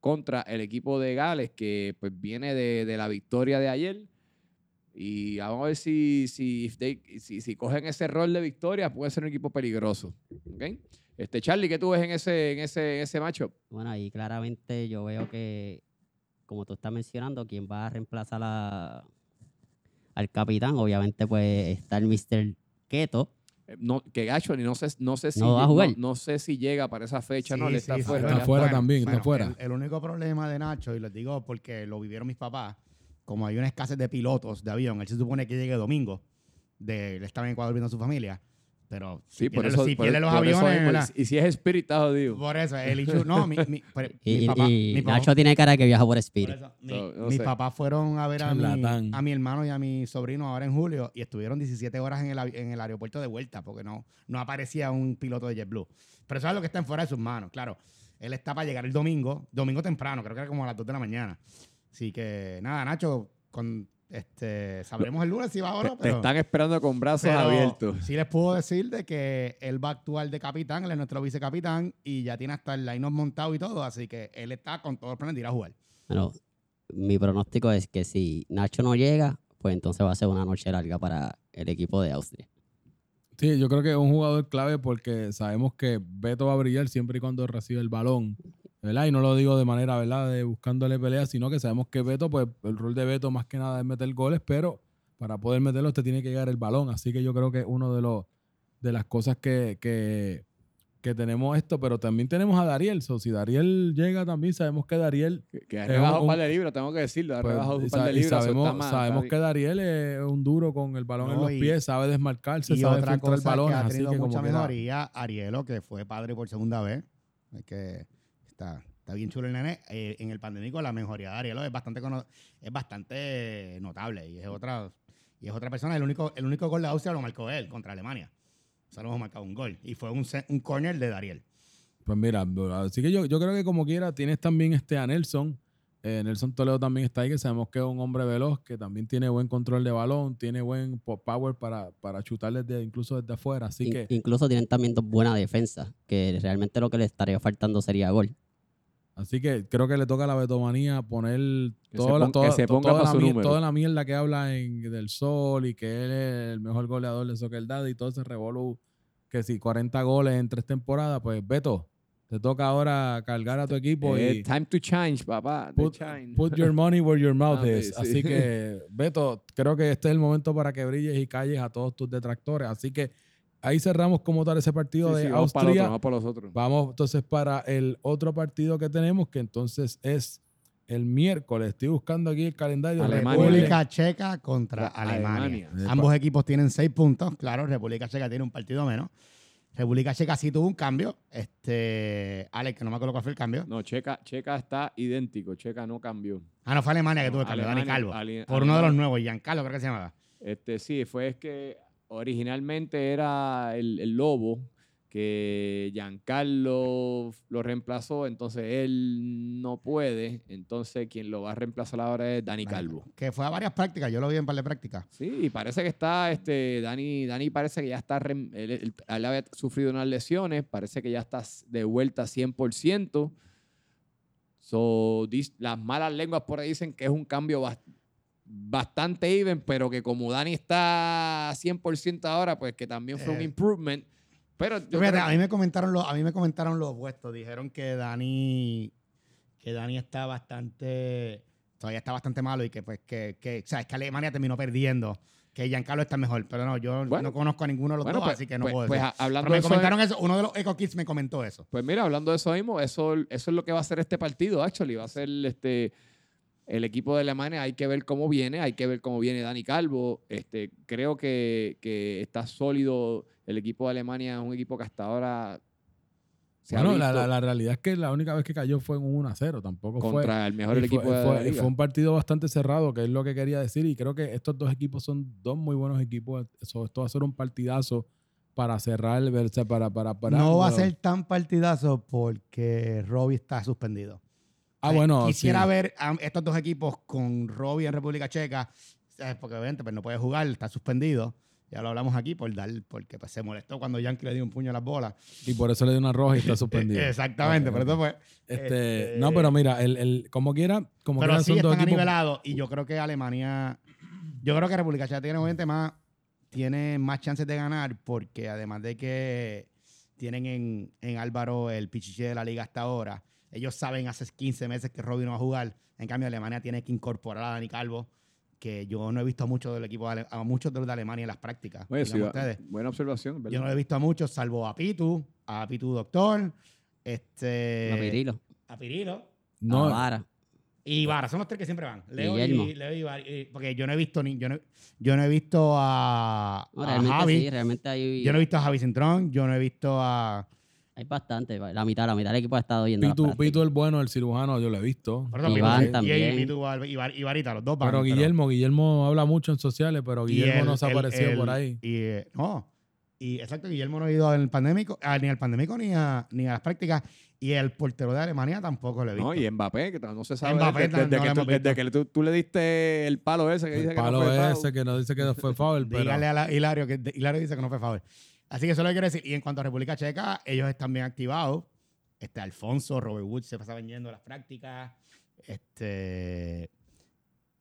contra el equipo de Gales, que pues viene de, de la victoria de ayer. Y vamos a ver si, si, si, si cogen ese rol de victoria, puede ser un equipo peligroso. ¿ok? Este, Charlie, ¿qué tú ves en ese, en ese, en ese matchup? Bueno, ahí claramente yo veo que, como tú estás mencionando, quien va a reemplazar a- al capitán, obviamente pues está el Mr. Keto. Eh, No, que actually no sé, no sé si No va a jugar. no, sé si llega para esa fecha, no, Sí, le está sí, fuera. Está ya. fuera también, está fuera. El, el único problema de Nacho, y les digo porque lo vivieron mis papás, como hay una escasez de pilotos de avión, él se supone que llegue domingo, de, él estaba en Ecuador viendo a su familia, pero Sí, si por pierde eso. los, si por- pierde los por eso aviones, y si es Spirit, está jodido. por eso, el no, mi, mi, pero Y, mi papá, y mi papá- Nacho tiene cara que viaja por por Spirit. eso, mi- So, no mis sé. papás fueron a ver a mi, a mi hermano y a mi sobrino ahora en julio y estuvieron 17 horas en el, en el aeropuerto de vuelta porque no, no aparecía un piloto de JetBlue. Pero eso es lo que está en fuera de sus manos, claro. Él está para llegar el domingo, domingo temprano, creo que era como a las 2 de la mañana. Así que nada, Nacho, con, este, sabremos el lunes si va o Te, no. te Pero, están esperando con brazos pero abiertos. Sí les puedo decir de que él va a actuar de capitán, él es nuestro vicecapitán y ya tiene hasta el line-up montado y todo, así que él está con todos los planes de ir a jugar. Bueno, mi pronóstico es que si Nacho no llega, pues entonces va a ser una noche larga para el equipo de Austria. Sí, yo creo que es un jugador clave porque sabemos que Beto va a brillar siempre y cuando recibe el balón, ¿verdad? Y no lo digo de manera, ¿verdad?, de buscándole peleas, sino que sabemos que Beto, pues el rol de Beto más que nada es meter goles, pero para poder meterlo te tiene que llegar el balón. Así que yo creo que es uno de los de las cosas que, que, que tenemos esto, pero también tenemos a Dariel. So, si Dariel llega también, sabemos que Dariel Que, que ha Es rebajado un- un par de libras, tengo que decirlo. Ha Pues, rebajado un par de so sabemos, más- sabemos que Dariel es un duro con el balón en No, los y- pies, sabe desmarcarse, Y sabe otra cosa balones, que ha así tenido que mucha mejoría, Arielo, que fue padre por segunda vez, es que está, está bien chulo el nene. Eh, en el pandémico la mejoría de Arielo es bastante es bastante notable y es otra y es otra persona. El único, el único gol de Austria lo marcó él contra Alemania. Solo hemos marcado un gol y fue un, un corner de Dariel. Pues mira, así que yo, yo creo que como quiera tienes también este a Nelson, Eh, Nelson Toledo también está ahí, que sabemos que es un hombre veloz, que también tiene buen control de balón, tiene buen pop power para, para chutar desde, incluso desde afuera. Así In- que Incluso tienen también dos buena defensa, que realmente lo que le estaría faltando sería gol. Así que creo que le toca a la betomanía poner toda, la, pon- toda, la toda mierda que habla en, del sol y que él es el mejor goleador de Soccer Daddy y todo ese revolú. Que si 40 goles en tres temporadas, pues Beto, te toca ahora cargar a tu equipo Eh, y time to change, papá. put, your money where your mouth Ah, is. sí, sí. Así que, Beto, creo que este es el momento para que brilles y calles a todos tus detractores. Así que ahí cerramos como tal ese partido Sí, de sí, vamos para, el Austria. otro, vamos para los otros. Vamos entonces para el otro partido que tenemos, que entonces es el miércoles. Estoy buscando aquí el calendario. Alemania. República Checa contra Alemania. Alemania. Ambos equipos tienen seis puntos. Claro, República Checa tiene un partido menos. República Checa sí tuvo un cambio. Este, Alex, que no me acuerdo cuál fue el cambio. No, Checa, Checa está idéntico. Checa no cambió. Ah, no fue Alemania que No, tuvo el cambio, Dani Calvo. Ale- por uno de los nuevos, Giancarlo, creo que se llamaba. Este, sí, fue es que originalmente era el, el Lobo, que Giancarlo lo reemplazó, entonces él no puede, entonces quien lo va a reemplazar ahora es Dani Calvo. Que fue a varias prácticas, yo lo vi en par de prácticas. Sí, y parece que está, este, Dani, Dani parece que ya está, él, él- él había sufrido unas lesiones, parece que ya está de vuelta 100%. So, dis- las malas lenguas por ahí dicen que es un cambio bas- bastante even, pero que como Dani está 100% ahora, pues que también fue un Eh. improvement. Pero yo Fíjate, creo- a mí me comentaron lo, a mí me comentaron lo opuesto. Dijeron que Dani, que Dani está bastante, todavía está bastante malo y que pues que, que o sea, es que Alemania terminó perdiendo. Que Giancarlo está mejor, pero no, yo Bueno. no conozco a ninguno de los bueno, dos, pues, así que no pues- puedo pues, decir. hablando Pero me de comentaron eso, uno de los Eco Kids me comentó eso. Pues mira, hablando de eso mismo, eso, eso es lo que va a ser este partido, actually. Va a ser este, el equipo de Alemania. Hay que ver cómo viene, hay que ver cómo viene Dani Calvo. Este, creo que, que está sólido. El equipo de Alemania es un equipo que hasta ahora se Bueno, la, visto la- la realidad es que la única vez que cayó fue en un 1 a 0. Tampoco fue. contra el mejor y fue, equipo de fue- la y liga. fue un partido bastante cerrado, que es lo que quería decir. Y creo que estos dos equipos son dos muy buenos equipos. Eso, esto va a ser un partidazo para cerrar el verse para, para, para no va a ser tan partidazo porque Robbie está suspendido. Ah, sea, bueno. Quisiera sí. ver a estos dos equipos con Robbie en República Checa, porque obviamente pues, no puede jugar, está suspendido. Ya lo hablamos aquí por dar, porque pues, se molestó cuando Yankee le dio un puño a las bolas. Y por eso le dio una roja y está suspendido. Exactamente, Ok, por ok. eso fue. Este, Este- No, pero mira, el, el, como quiera, como Pero quiera sí son dos están equipos. anivelados y yo creo que Alemania, yo creo que República Checa tiene obviamente más, tiene más chances de ganar porque además de que tienen en, en Álvaro el pichiche de la liga hasta ahora, ellos saben hace 15 meses que Robin no va a jugar, en cambio Alemania tiene que incorporar a Dani Calvo, que yo no he visto a muchos del equipo, de a muchos de los de Alemania en las prácticas. Oye, sí, buena observación, ¿verdad? Yo no lo he visto a muchos, salvo a Pitu, a Pitu Doctor, este, A Pirilo, a Pirilo. No, a Vara. Y Vara, son los tres que siempre van. Leo y, Leo y Vara, y- porque yo no he visto ni, yo no, yo no he visto a, No, a realmente Javi. sí, realmente hay, Yo no he visto a Javi Cintrón, yo no he visto a. hay bastante. La mitad, la mitad del equipo ha estado yendo Pitu, el bueno, el cirujano, yo lo he visto. Perdón, Iván Pitu- también. Y, Pitu y Var- y Varita, los dos van. Pero Guillermo, Guillermo habla mucho en sociales, pero Guillermo el- no se ha aparecido el- por ahí. Y, eh, no. Y exacto, Guillermo no ha ido al pandémico, ah, ni al pandémico ni a, ni a las prácticas. Y el portero de Alemania tampoco lo he visto. No, y Mbappé, que no se sabe. Mbappé desde, desde no lo que, tú, desde que tú, tú le diste el palo ese que dice que no palo fue foul. ese que no dice que fue foul, pero Dígale a la- Hilario que Hilario dice que no fue favor. Así que eso es lo que quiero decir. Y en cuanto a República Checa, ellos están bien activados. Este Alfonso, Robert Woods se pasaban yendo a las prácticas. Este.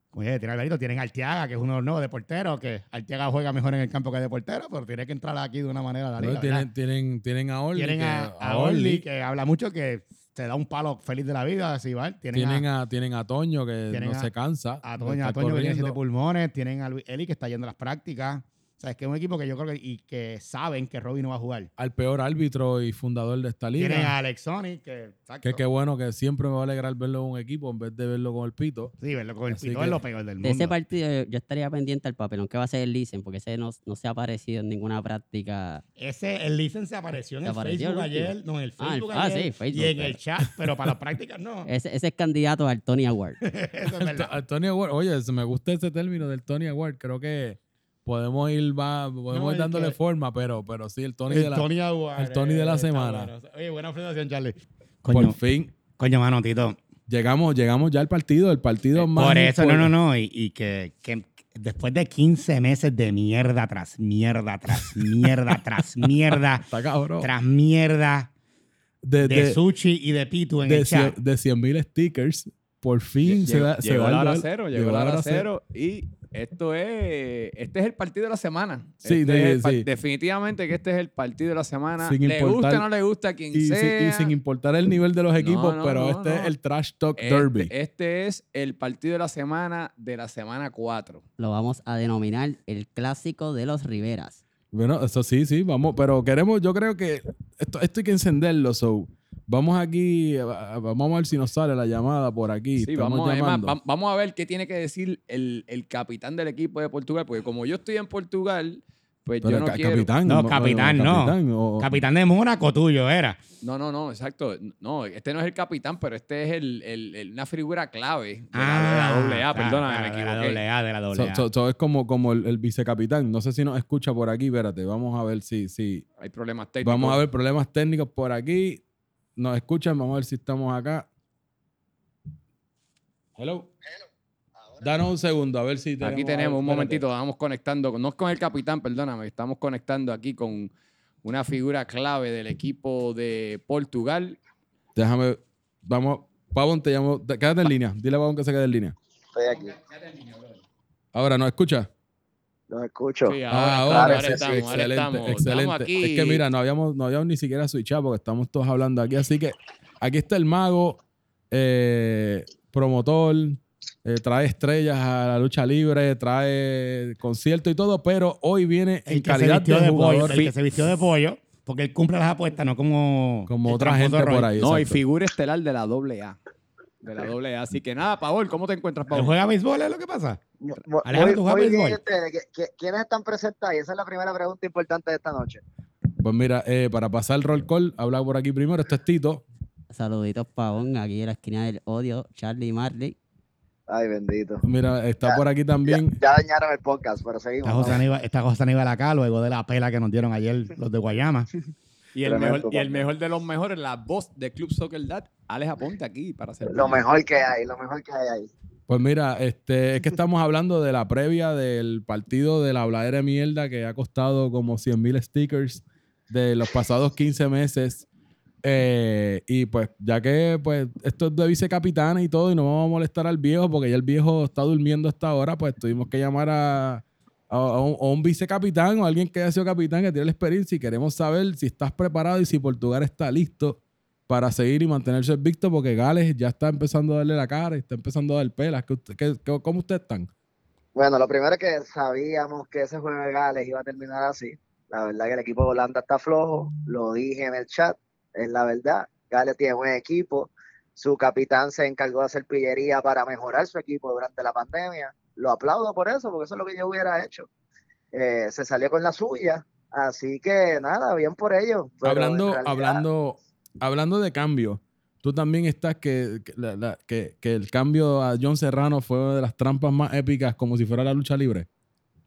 Como ya tiene Alvarito, tienen Arteaga, que es uno de los nuevos de portero, que Arteaga juega mejor en el campo que de portero, pero tiene que entrar aquí de una manera la liga. tienen, tienen, tienen a Orly. Tienen que- a, a Orly, que habla mucho, que se da un palo feliz de la vida, así va. Tienen, Tienen a, a, tienen a Toño, que no a- se cansa. a Toño, a Toño que tiene siete pulmones, tienen a Luis Eli que está yendo a las prácticas. Sea, es que es un equipo que yo creo que, y que saben que Robin no va a jugar. Al peor árbitro y fundador de esta liga. Tienen a Alex Sonic, que. Que qué bueno que siempre me va a alegrar verlo en un equipo en vez de verlo con el pito. Sí, verlo con el Así pito que- es lo peor del mundo. De ese partido yo, estaría pendiente al papelón que va a ser el Licen, porque ese no, no se ha aparecido en ninguna práctica. Ese, el licen se apareció en ¿Se el apareció Facebook el ayer, no, en el Ah, el- Facebook ah, ayer sí, Facebook, y en pero- el chat, pero para las prácticas no. Ese, ese es candidato al Tony Award. Eso es verdad. Al Tony Award, oye, me gusta ese término del Tony Award. Creo que podemos ir, va, podemos No, ir dándole que- forma, pero, pero sí, el Tony el de la. Tony Aguirre, el Tony de la semana. bueno. Oye, buena observación, Charlie. por fin. coño, mano, Tito. llegamos, llegamos ya al partido, el partido más. Por eso, no, no, no. Y, y que, que después de 15 meses de mierda tras mierda, tras mierda, tras mierda, Está cabrón. tras mierda De, de, de, sushi y de pitu en de, el chat. cien- de 100 mil stickers, por fin se Llegó, da, se llegó la hora cero, llegó la hora cero. Y esto es, este es el partido de la semana. Sí, Este es sí. Definitivamente que este es el partido de la semana. Sin le importar- gusta o no le gusta a quien Y, sea. y sin importar el nivel de los equipos, no, pero no, este no. es el Trash Talk Este- Derby. Este, es el partido de la semana de la semana 4. Lo vamos a denominar el clásico de los Riveras. Bueno, eso sí, sí, vamos, pero queremos, yo creo que esto, esto hay que encenderlo, so vamos aquí, a- a- vamos a ver si nos sale la llamada por aquí. Sí, vamos, va- vamos a ver qué tiene que decir el, el capitán del equipo de Portugal, porque como yo estoy en Portugal, pues Pero yo no ca- quiero... capitán. No, capitán, no. capitán, o- Capitán de Mónaco tuyo era. No, no, no, exacto. No, este no es el capitán, pero este es el, el- el- una figura clave de la, de la doble A, Ah, claro, perdóname, claro, me De la equivoqué. doble A, de la doble so- A. so- so es como, como el, el vicecapitán. No sé si nos escucha por aquí, espérate, vamos a ver si, si, Hay problemas técnicos. vamos a ver problemas técnicos por aquí. Nos escuchan, vamos a ver si estamos acá. Hello. Danos un segundo, a ver si tenemos. Aquí ver, tenemos, un momentito, vamos conectando, con- no con el capitán, perdóname, estamos conectando aquí con una figura clave del equipo de Portugal. Déjame, vamos, Pavón, te llamo, te- quédate en línea, dile a Pavón que se quede en línea. Estoy aquí. Ahora, ¿nos escucha? Los escucho. Sí, Ah, ahora, ahora, ahora sí, sí, estamos, ahora excelente, estamos. excelente. Estamos aquí. Es que mira, no habíamos, no habíamos ni siquiera switchado porque estamos todos hablando aquí, así que aquí está el mago, eh, promotor, eh, trae estrellas a la lucha libre, trae concierto y todo, pero hoy viene en El calidad vistió de de pollo, jugador el que se vistió de pollo, porque él cumple las apuestas, no como, como otra gente por ahí. no, y figura estelar de la doble A. De la doble A. Así que nada, Pavol, ¿cómo te encuentras, ¿Él Pavol? juega béisbol? ¿Es lo que pasa? Alejandro, ¿tú muy, juegas muy bien, béisbol? ustedes. ¿Qui- qui- ¿Quiénes están presentes ahí? Esa es la primera pregunta importante de esta noche. Pues mira, eh, para pasar el roll call, habla por aquí primero, esto es Tito. Saluditos, Pavón, aquí en la esquina del odio, Charlie Marley. Ay, bendito. Mira, está Ya, por aquí también. ya dañaron el podcast, pero seguimos. Está José, vamos. Aníbal, está José Aníbal acá, luego de la pela que nos dieron ayer los de Guayama. Y el, Tremendo, mejor, y el mejor de los mejores, la voz de Club Soccer Dad, Alex Aponte aquí para hacer. Lo mejor que hay, lo mejor que hay ahí. Pues mira, este, es que estamos hablando de la previa del partido de la habladera de mierda que ha costado como 100 mil stickers de los pasados 15 meses. Eh, y pues, ya que pues esto es de vicecapitán y todo, y no vamos a molestar al viejo porque ya el viejo está durmiendo hasta ahora, pues tuvimos que llamar a, a- a un, a un vicecapitán o alguien que haya sido capitán que tiene la experiencia y queremos saber si estás preparado y si Portugal está listo para seguir y mantenerse invicto porque Gales ya está empezando a darle la cara y está empezando a dar pelas. ¿Qué usted- qué- qué- ¿Cómo ustedes están? Bueno, lo primero es que sabíamos que ese juego de Gales iba a terminar así. La verdad que el equipo de Holanda está flojo, lo dije en el chat, es la verdad. Gales tiene buen equipo, su capitán se encargó de hacer pillería para mejorar su equipo durante la pandemia. Lo aplaudo por eso, porque eso es lo que yo hubiera hecho. Eh, se salió con la suya, así que nada, bien por ello. Hablando, realidad- hablando, hablando de cambio, tú también estás que, que, que el cambio a John Serrano fue una de las trampas más épicas como si fuera la lucha libre.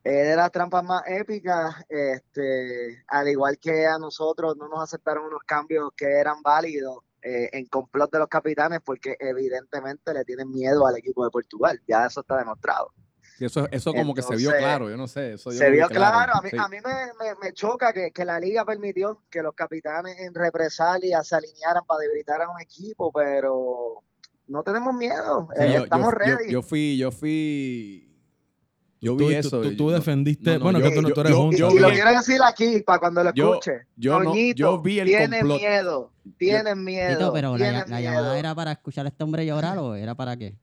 Es de las trampas más épicas, este, al igual que a nosotros no nos aceptaron unos cambios que eran válidos eh, en complot de los capitanes porque evidentemente le tienen miedo al equipo de Portugal, ya eso está demostrado. Y Eso, eso como que se vio claro, yo no sé. Eso yo Se vio claro, a mí, Sí. a mí me, me- me choca que, que la liga permitió que los capitanes en represalia se alinearan para debilitar a un equipo, pero no tenemos miedo, Sí, eh, yo- estamos yo, ready. yo fui, yo fui. Yo vi tú- eso. tú- no- defendiste, no, no, bueno, yo- que tú, no- eres yo- junta. y, yo y lo quiero decir aquí para cuando lo Yo- escuche. yo no- Toñito, yo vi el tienen complot. miedo, tienen miedo. Tito, pero la, la llamada era para escuchar a este hombre llorar o era para qué?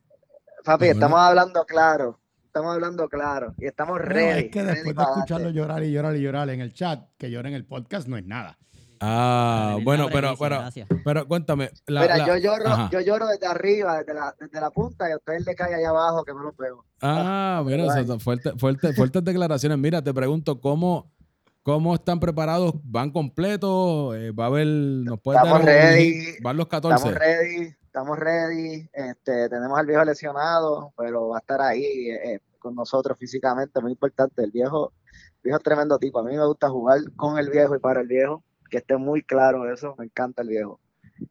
Papi, estamos hablando claro. Estamos hablando claro. Y estamos ready. es que ready después de escucharlo llorar y llorar y llorar en el chat, que llora en el podcast no es nada. Ah, bueno, pero, pero, pero cuéntame. la- Mira, la- yo lloro, Ajá. yo lloro desde arriba, desde la, desde la punta, y a ustedes le cae allá abajo que no los veo. Ah, mira, eso, fuerte, fuerte, fuertes declaraciones. Mira, te pregunto, ¿cómo, cómo están preparados? ¿Van completos? Eh, ¿Va a haber, nos puede Estamos dar un- ready, ¿Van los 14? Estamos ready, estamos ready. Este, tenemos al viejo lesionado, pero va a estar ahí eh, con nosotros físicamente, muy importante. El viejo, el viejo es tremendo tipo. A mí me gusta jugar con el viejo y para el viejo, que esté muy claro eso. Me encanta el viejo.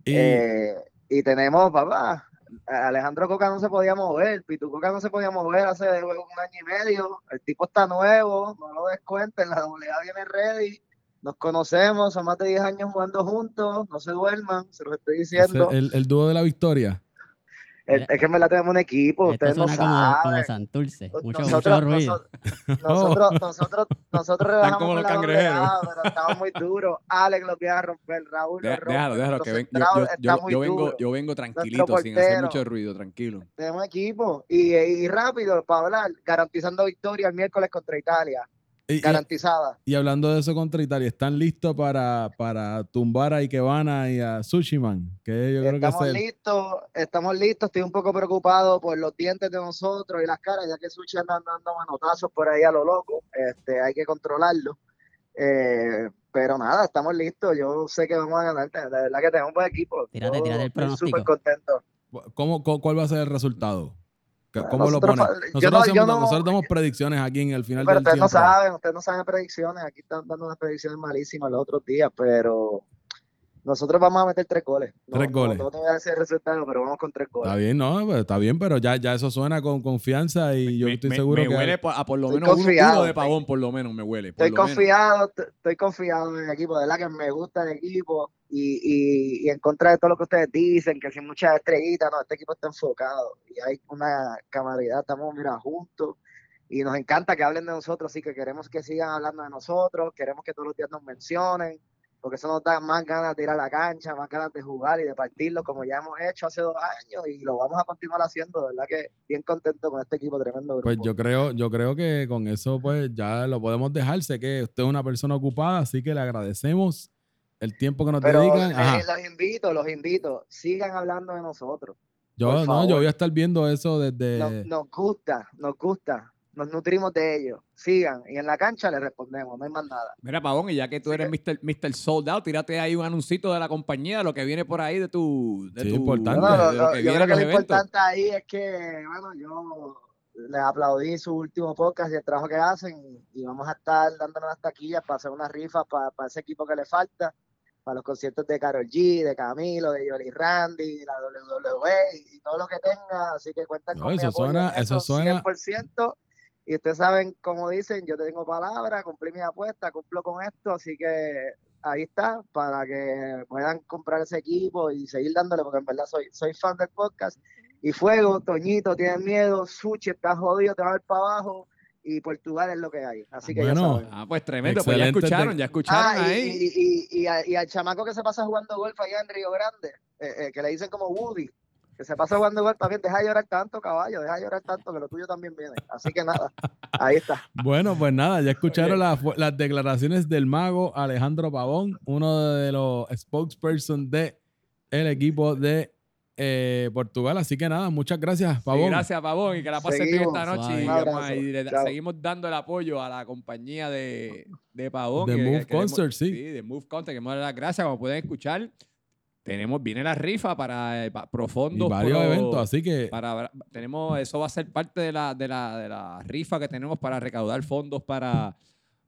Y- Eh, y tenemos, papá, Alejandro Coca no se podía mover, Pitu Coca no se podía mover hace un año y medio. El tipo está nuevo, no lo descuenten, la AA viene ready. Nos conocemos, son más de 10 años jugando juntos, no se duerman, se los estoy diciendo. el, el dúo de la victoria. Es, que en verdad tenemos un equipo, ustedes no saben. Como, Santurce, mucho, nosotros, mucho ruido. Nosotros, nosotros, nosotros, rebajamos como los la cangrejeros. pero estamos muy duros. Alex lo quiere romper, Raúl rompe. Déjalo, déjalo, que ven, yo, yo, yo, yo vengo, yo vengo tranquilito, sin hacer mucho ruido, tranquilo. Tenemos equipo y, y rápido para hablar, garantizando victoria el miércoles contra Italia. Y, garantizada. Y, hablando de eso contra Italia, ¿están listos para, para tumbar a Ikebana y a Sushiman? Que yo creo estamos que es listos, estamos listos. Estoy un poco preocupado por los dientes de nosotros y las caras, ya que Sushi anda dando manotazos por ahí a lo loco. Este, hay que controlarlo. Eh, pero nada, estamos listos. Yo sé que vamos a ganar. De verdad que tenemos un buen equipo. Tírate, tírate el pronóstico. Súper contento. ¿Cómo, ¿Cuál va a ser el resultado? ¿Cómo nosotros, lo ponen? Nosotros, no, hacemos, no, nosotros damos predicciones aquí en el final pero del ustedes no tiempo. saben, ustedes no saben predicciones. Aquí están dando unas predicciones malísimas los otros días, pero nosotros vamos a meter tres goles. Tres goles. No, te voy a decir el resultado, pero vamos con tres goles. Está bien, no, pero está bien, pero ya, ya eso suena con confianza y yo estoy me, seguro me que... huele a por lo estoy menos confiado, uno de pavón, por lo menos me huele. Estoy confiado, estoy confiado en el equipo, de verdad que me gusta el equipo y, y, y, en contra de todo lo que ustedes dicen, que sin muchas estrellitas, no, este equipo está enfocado y hay una camaridad, estamos, mira, juntos y nos encanta que hablen de nosotros, así que queremos que sigan hablando de nosotros, queremos que todos los días nos mencionen, porque eso nos da más ganas de ir a la cancha, más ganas de jugar y de partirlo como ya hemos hecho hace dos años y lo vamos a continuar haciendo, de verdad que bien contento con este equipo tremendo grupo. Pues yo creo, yo creo que con eso pues ya lo podemos dejar, sé que usted es una persona ocupada, así que le agradecemos el tiempo que nos Pero, dedican. Eh, los invito, los invito, sigan hablando de nosotros. Yo, no, yo voy a estar viendo eso desde... Nos, nos gusta, nos gusta nos nutrimos de ellos. Sigan y en la cancha les respondemos, no hay más nada. Mira, Pavón, y ya que tú eres Mr. Mr. Sold Out, tírate ahí un anuncito de la compañía, de lo que viene por ahí de tu. De Sí, tu importante. No, no, de no, lo que yo viene creo que lo eventos. importante ahí es que, bueno, yo les aplaudí su último podcast y el trabajo que hacen y, vamos a estar dándonos las taquillas para hacer unas rifas para, para ese equipo que le falta, para los conciertos de Karol G, de Camilo, de Yoli Randy, la WWE y, y todo lo que tenga, así que cuentan No, con mi eso apoyo suena- en eso suena- 100%. Y ustedes saben, como dicen, yo tengo palabra, cumplí mi apuesta, cumplo con esto, así que ahí está, para que puedan comprar ese equipo y seguir dándole, porque en verdad soy, soy fan del podcast. Y Fuego, Toñito, tienen miedo, Suchi está jodido, te va a ver para abajo, y Portugal es lo que hay. Así que ya Bueno, saben. Ah, pues tremendo, pues ya escucharon, ya escucharon Ah, y, ahí. y, y, y, a- y al chamaco que se pasa jugando golf allá en Río Grande, eh, eh, que le dicen como Woody, que se pasa jugando golf también, deja de llorar tanto, caballo, deja de llorar tanto, que lo tuyo también viene. Así que nada, ahí está. Bueno, pues nada, ya escucharon las, las declaraciones del mago Alejandro Pavón, uno de los spokesperson de el equipo de eh, Portugal. Así que nada, muchas gracias, Sí, Pavón. gracias, Pavón, y que la pases bien esta noche. Y vamos ir- le- seguimos dando el apoyo a la compañía de, de Pavón. De que- Move que queremos- Concert, sí. de Move Concert. Dar las gracias, como pueden escuchar. Tenemos, viene la rifa para, eh, pa- y profundos. varios pro- eventos, así que para tenemos eso va a ser parte de la, de la, de la rifa que tenemos para recaudar fondos para,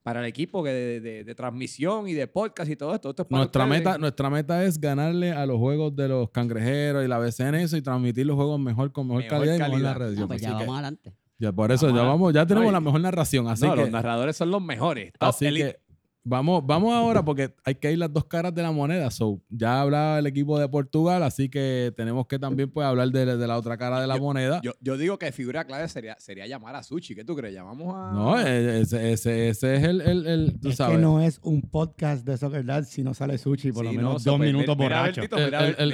para el equipo que de, de- de transmisión y de podcast y todo esto. Esto es para nuestra ustedes. meta, nuestra meta es ganarle a los juegos de los cangrejeros y la BCN eso y transmitir los juegos mejor con mejor, Mejor calidad, y mejor calidad. narración. Ah, pues ya Así que vamos adelante. ya por eso Vamos ya a- vamos, ya tenemos no, y- la mejor narración, así no, que los narradores son los mejores. Top Así elite. que vamos, vamos ahora porque hay que ir las dos caras de la moneda. So, ya hablaba el equipo de Portugal, así que tenemos que también pues, hablar de, de la otra cara de la moneda. Yo, yo digo que figura clave sería, sería llamar a Sushi. ¿Qué tú crees? Llamamos a. no, eh, ese, ese, ese es el, el, el- tú es sabes. que no es un podcast de Soccer Dad si no sale Sushi por lo menos no, dos minutos borracho. Por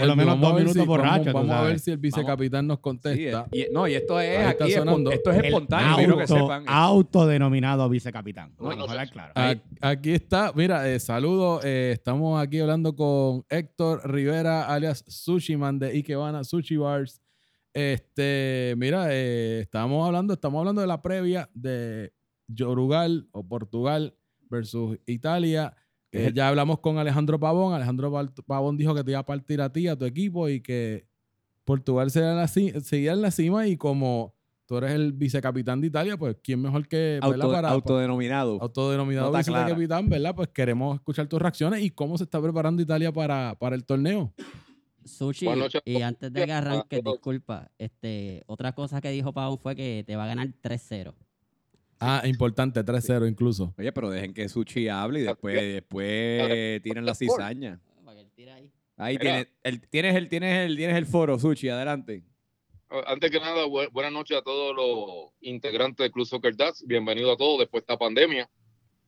lo menos dos minutos borracho, Vamos, vamos a ver si el vicecapitán nos Sí, contesta. y- no, y esto es aquí, es esto es espontáneo, quiero que auto- sepan. autodenominado vicecapitán. No, claro. Aquí está, mira, eh, saludos. eh, estamos aquí hablando con Héctor Rivera, alias Sushiman de Ikebana Sushi Bars. Este, mira, eh, estamos hablando, estamos hablando de la previa de Yorugal o Portugal versus Italia. Ya hablamos con Alejandro Pavón. Alejandro Pavón dijo que te iba a partir a ti, a tu equipo, y que Portugal seguía en la, ci- seguía en la cima. Y como tú eres el vicecapitán de Italia, pues quién mejor que. Auto- para, autodenominado. autodenominado clara. vicecapitán, ¿verdad? Pues queremos escuchar tus reacciones y cómo se está preparando Italia para, para el torneo. Sushi, y antes de que arranques, disculpa, este, otra cosa que dijo Pavón fue que te va a ganar 3-0. Ah, importante, 3-0 incluso. Oye, pero dejen que Suchi hable y después, después tienen la cizaña. Para que él tire ahí. Ahí tienes el, tienes, el, tienes, el, tienes el foro, Suchi, adelante. Antes que nada, bu- buenas noches a todos los integrantes del Club Soccer Dads. Bienvenido a todos después de esta pandemia.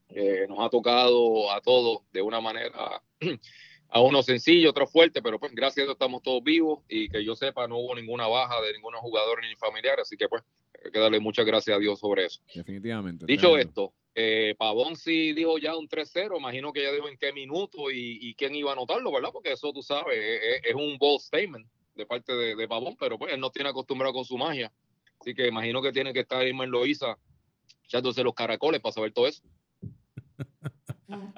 Eh, nos ha tocado a todos de una manera, a uno sencillo, otro fuerte, pero pues gracias a Dios estamos todos vivos y que yo sepa no hubo ninguna baja de ningún jugador ni familiar, así que pues hay que darle muchas gracias a Dios sobre eso. Definitivamente. Dicho tremendo. esto, eh, Pavón sí dijo ya un 3-0, imagino que ya dijo en qué minuto y, y quién iba a anotarlo, ¿verdad? Porque eso tú sabes, es, es- es un bold statement de parte de, de Pavón, pero pues él no tiene acostumbrado con su magia. Así que imagino que tiene que estar ahí en Loíza echándose los caracoles para saber todo eso.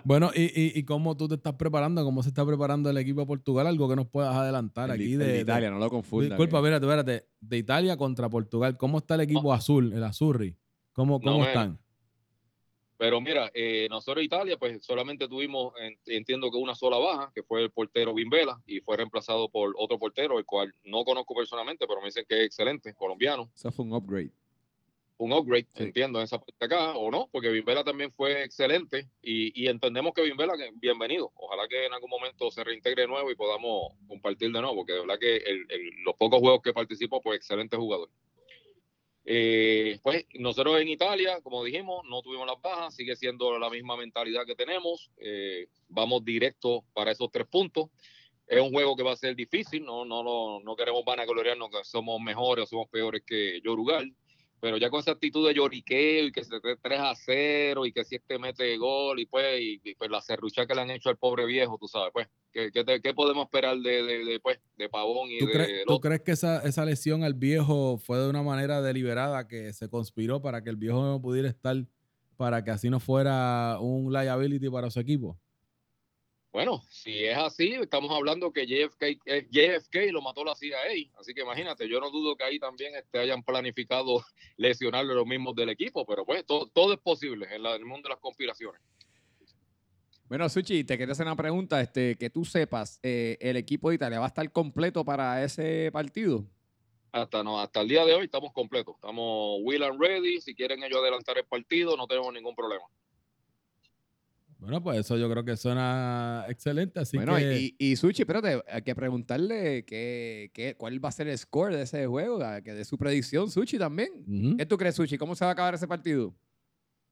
Bueno, y, y, y cómo tú te estás preparando? ¿Cómo se está preparando el equipo de Portugal? Algo que nos puedas adelantar El aquí de, de, el de de- Italia, no lo confundan. Disculpa, que- espérate, espérate. De Italia contra Portugal. ¿Cómo está el equipo azul, el Azurri? ¿Cómo, cómo me- están? Pero mira, eh, nosotros Italia, pues solamente tuvimos, en- entiendo que una sola baja, que fue el portero Bimbela, y fue reemplazado por otro portero, el cual no conozco personalmente, pero me dicen que es excelente, colombiano. Eso fue un upgrade. un upgrade, Sí. entiendo, en esa parte acá, o no, porque Bimbela también fue excelente y, y entendemos que Bimbela, bienvenido. Ojalá que en algún momento se reintegre de nuevo y podamos compartir de nuevo, porque de verdad que el- el- los pocos juegos que participó, pues excelente jugador. Eh, pues nosotros en Italia, como dijimos, no tuvimos las bajas, sigue siendo la misma mentalidad que tenemos, eh, vamos directo para esos tres puntos. Es un juego que va a ser difícil, no, no, no, no queremos vanagloriarnos que somos mejores o somos peores que Yorugal, pero ya con esa actitud de lloriqueo y que se te 3 a 0 y que si este mete gol y pues, y, y, pues la serrucha que le han hecho al pobre viejo, tú sabes, pues, ¿qué, qué te- qué podemos esperar de, de, de, pues, de Pavón y ¿Tú, de crees, tú crees que esa, esa lesión al viejo fue de una manera deliberada que se conspiró para que el viejo no pudiera estar, para que así no fuera un liability para su equipo? Bueno, si es así, estamos hablando que JFK, eh, JFK lo mató la CIA, así que imagínate, yo no dudo que ahí también este, hayan planificado lesionarle los mismos del equipo, pero pues todo, todo es posible en la- en el mundo de las conspiraciones. Bueno, Suchi, te quería hacer una pregunta. Este, que tú sepas, eh, ¿el equipo de Italia va a estar completo para ese partido? Hasta, no, hasta el día de hoy estamos completos, estamos will and ready, si quieren ellos adelantar el partido, no tenemos ningún problema. Bueno, pues eso yo creo que suena excelente, así bueno, que... y, y Suchi, espérate, hay que preguntarle qué, qué, cuál va a ser el score de ese juego, que de su predicción, Suchi también. ¿Qué tú crees, Suchi? ¿Cómo se va a acabar ese partido?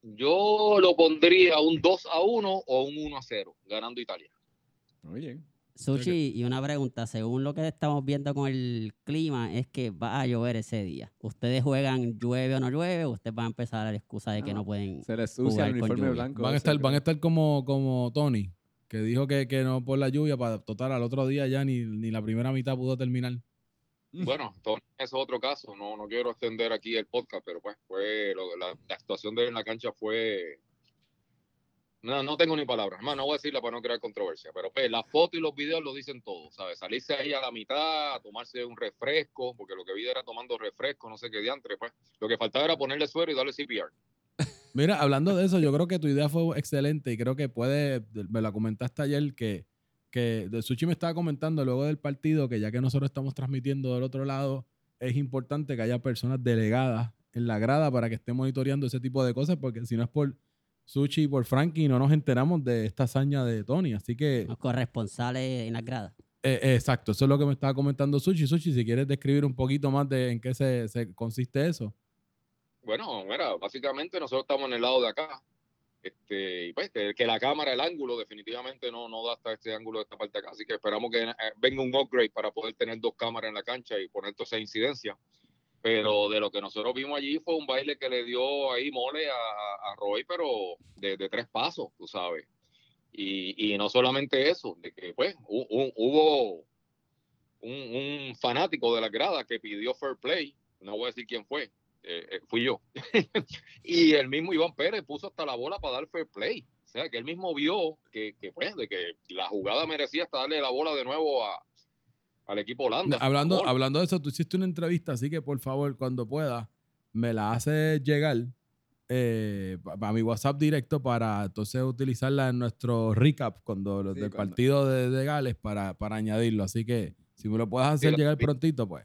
Yo lo pondría un 2 a 1 o un 1 a 0, ganando Italia. Oye, Sushi, y una pregunta, según lo que estamos viendo con el clima, es que va a llover ese día. ¿Ustedes juegan llueve o no llueve? ¿O ustedes van a empezar a dar la excusa de que Ah, no pueden? se les sucia Jugar el uniforme lluvia. blanco. Van a estar, van a creo. estar como, como Tony, que dijo que, que no por la lluvia, para total al otro día ya ni, ni la primera mitad pudo terminar. Mm. Bueno, Tony, es otro caso, no, no quiero extender aquí el podcast, pero pues fue lo- la, la actuación de él en la cancha fue... No, no tengo ni palabras, más no voy a decirla para no crear controversia, pero pues la foto y los videos lo dicen todo, ¿sabes? Salirse ahí a la mitad, a tomarse un refresco, porque lo que vi era tomando refresco, no sé qué diantre, pues lo que faltaba era ponerle suero y darle CPR. Mira, hablando de eso, yo creo que tu idea fue excelente y creo que puede, me la comentaste ayer, que, que de Sushi me estaba comentando luego del partido que ya que nosotros estamos transmitiendo del otro lado, es importante que haya personas delegadas en la grada para que estén monitoreando ese tipo de cosas, porque si no es por Sushi y por Frankie, no nos enteramos de esta hazaña de Tony. Así que, Los corresponsales en las gradas. eh, eh, exacto, eso es lo que me estaba comentando Sushi. Sushi, si quieres describir un poquito más de en qué se, se consiste eso. Bueno, mira, básicamente nosotros estamos en el lado de acá. Este, y pues que, que la cámara, el ángulo, definitivamente no, no da hasta este ángulo de esta parte de acá. Así que esperamos que eh, venga un upgrade para poder tener dos cámaras en la cancha y poner toda esa incidencia. Pero de lo que nosotros vimos allí fue un baile que le dio ahí mole a, a Roy, pero de, de tres pasos, tú sabes. Y, y no solamente eso, de que pues hu- hu- hubo un, un fanático de la grada que pidió fair play, no voy a decir quién fue, eh, eh, fui yo. y el mismo Iván Pérez puso hasta la bola para dar fair play. O sea, que él mismo vio que, que, pues, de que la jugada merecía hasta darle la bola de nuevo a, al equipo Holanda. Hablando, hablando de eso, tú hiciste una entrevista, así que por favor, cuando puedas, me la haces llegar eh, a mi WhatsApp directo para entonces utilizarla en nuestro recap cuando, Sí, del cuando- partido de, de Gales para, para añadirlo. Así que Si me lo puedes hacer llegar prontito, pues.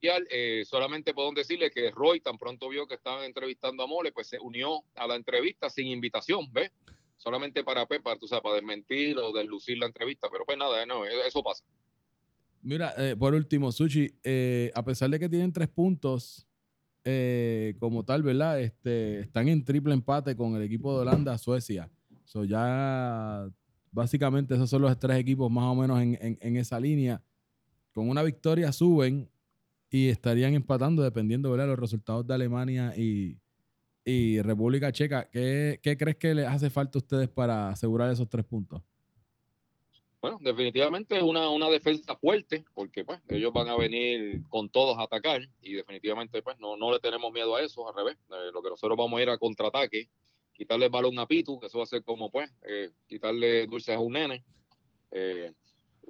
Eh, solamente podemos decirle que Roy tan pronto vio que estaban entrevistando a Mole, pues se unió a la entrevista sin invitación, ¿ves? Solamente para, pues, para, tú sabes, para desmentir o deslucir la entrevista, pero pues nada, no, eso pasa. Mira, eh, por último, Sushi, eh, a pesar de que tienen tres puntos eh, como tal, ¿verdad? Este, están en triple empate con el equipo de Holanda, Suecia. So ya básicamente esos son los tres equipos más o menos en, en- en esa línea. Con una victoria suben y estarían empatando dependiendo ¿verdad? los resultados de Alemania y, y República Checa. ¿Qué, ¿Qué crees que les hace falta a ustedes para asegurar esos tres puntos? Bueno, definitivamente es una, una defensa fuerte, porque pues ellos van a venir con todos a atacar y definitivamente pues no, no le tenemos miedo a eso, al revés. Eh, lo que nosotros vamos a ir a contraataque, quitarle el balón a Pitu, que eso va a ser como pues eh, quitarle dulces a un nene. Eh,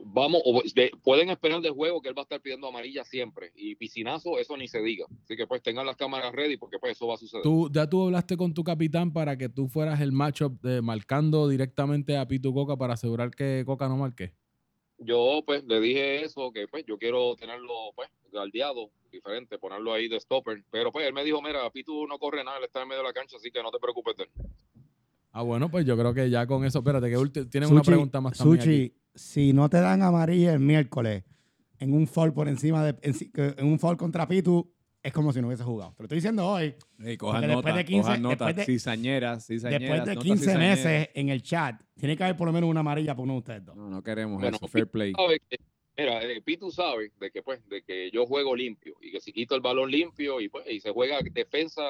vamos, de- pueden esperar del juego que él va a estar pidiendo amarilla siempre y piscinazo, eso ni se diga. Así que pues tengan las cámaras ready porque pues eso va a suceder. Tú, ya tú hablaste con tu capitán para que tú fueras el matchup de marcando directamente a Pitu Coca para asegurar que Coca no marque. Yo pues le dije eso, que pues yo quiero tenerlo pues galdeado, diferente, ponerlo ahí de stopper. Pero pues él me dijo, mira, Pitu no corre nada, él está en medio de la cancha, así que no te preocupes de él. Ah, bueno, pues yo creo que ya con eso. Espérate, que tienen una pregunta más también. Suchi, aquí. si no te dan amarilla el miércoles en un foul por encima de en, un foul contra Pitu, es como si no hubiese jugado. Te lo estoy diciendo hoy. Cojan Porque después de 15 cojan nota. después de- cizañeras, cizañeras, Después de notas 15 cizañeras. meses en el chat, tiene que haber por lo menos una amarilla por uno de ustedes dos. No, no queremos Bueno, eso. Fair play. sabe que- mira, eh, Pitu sabe de que pues de que yo juego limpio y que si quito el balón limpio y pues y se juega defensa,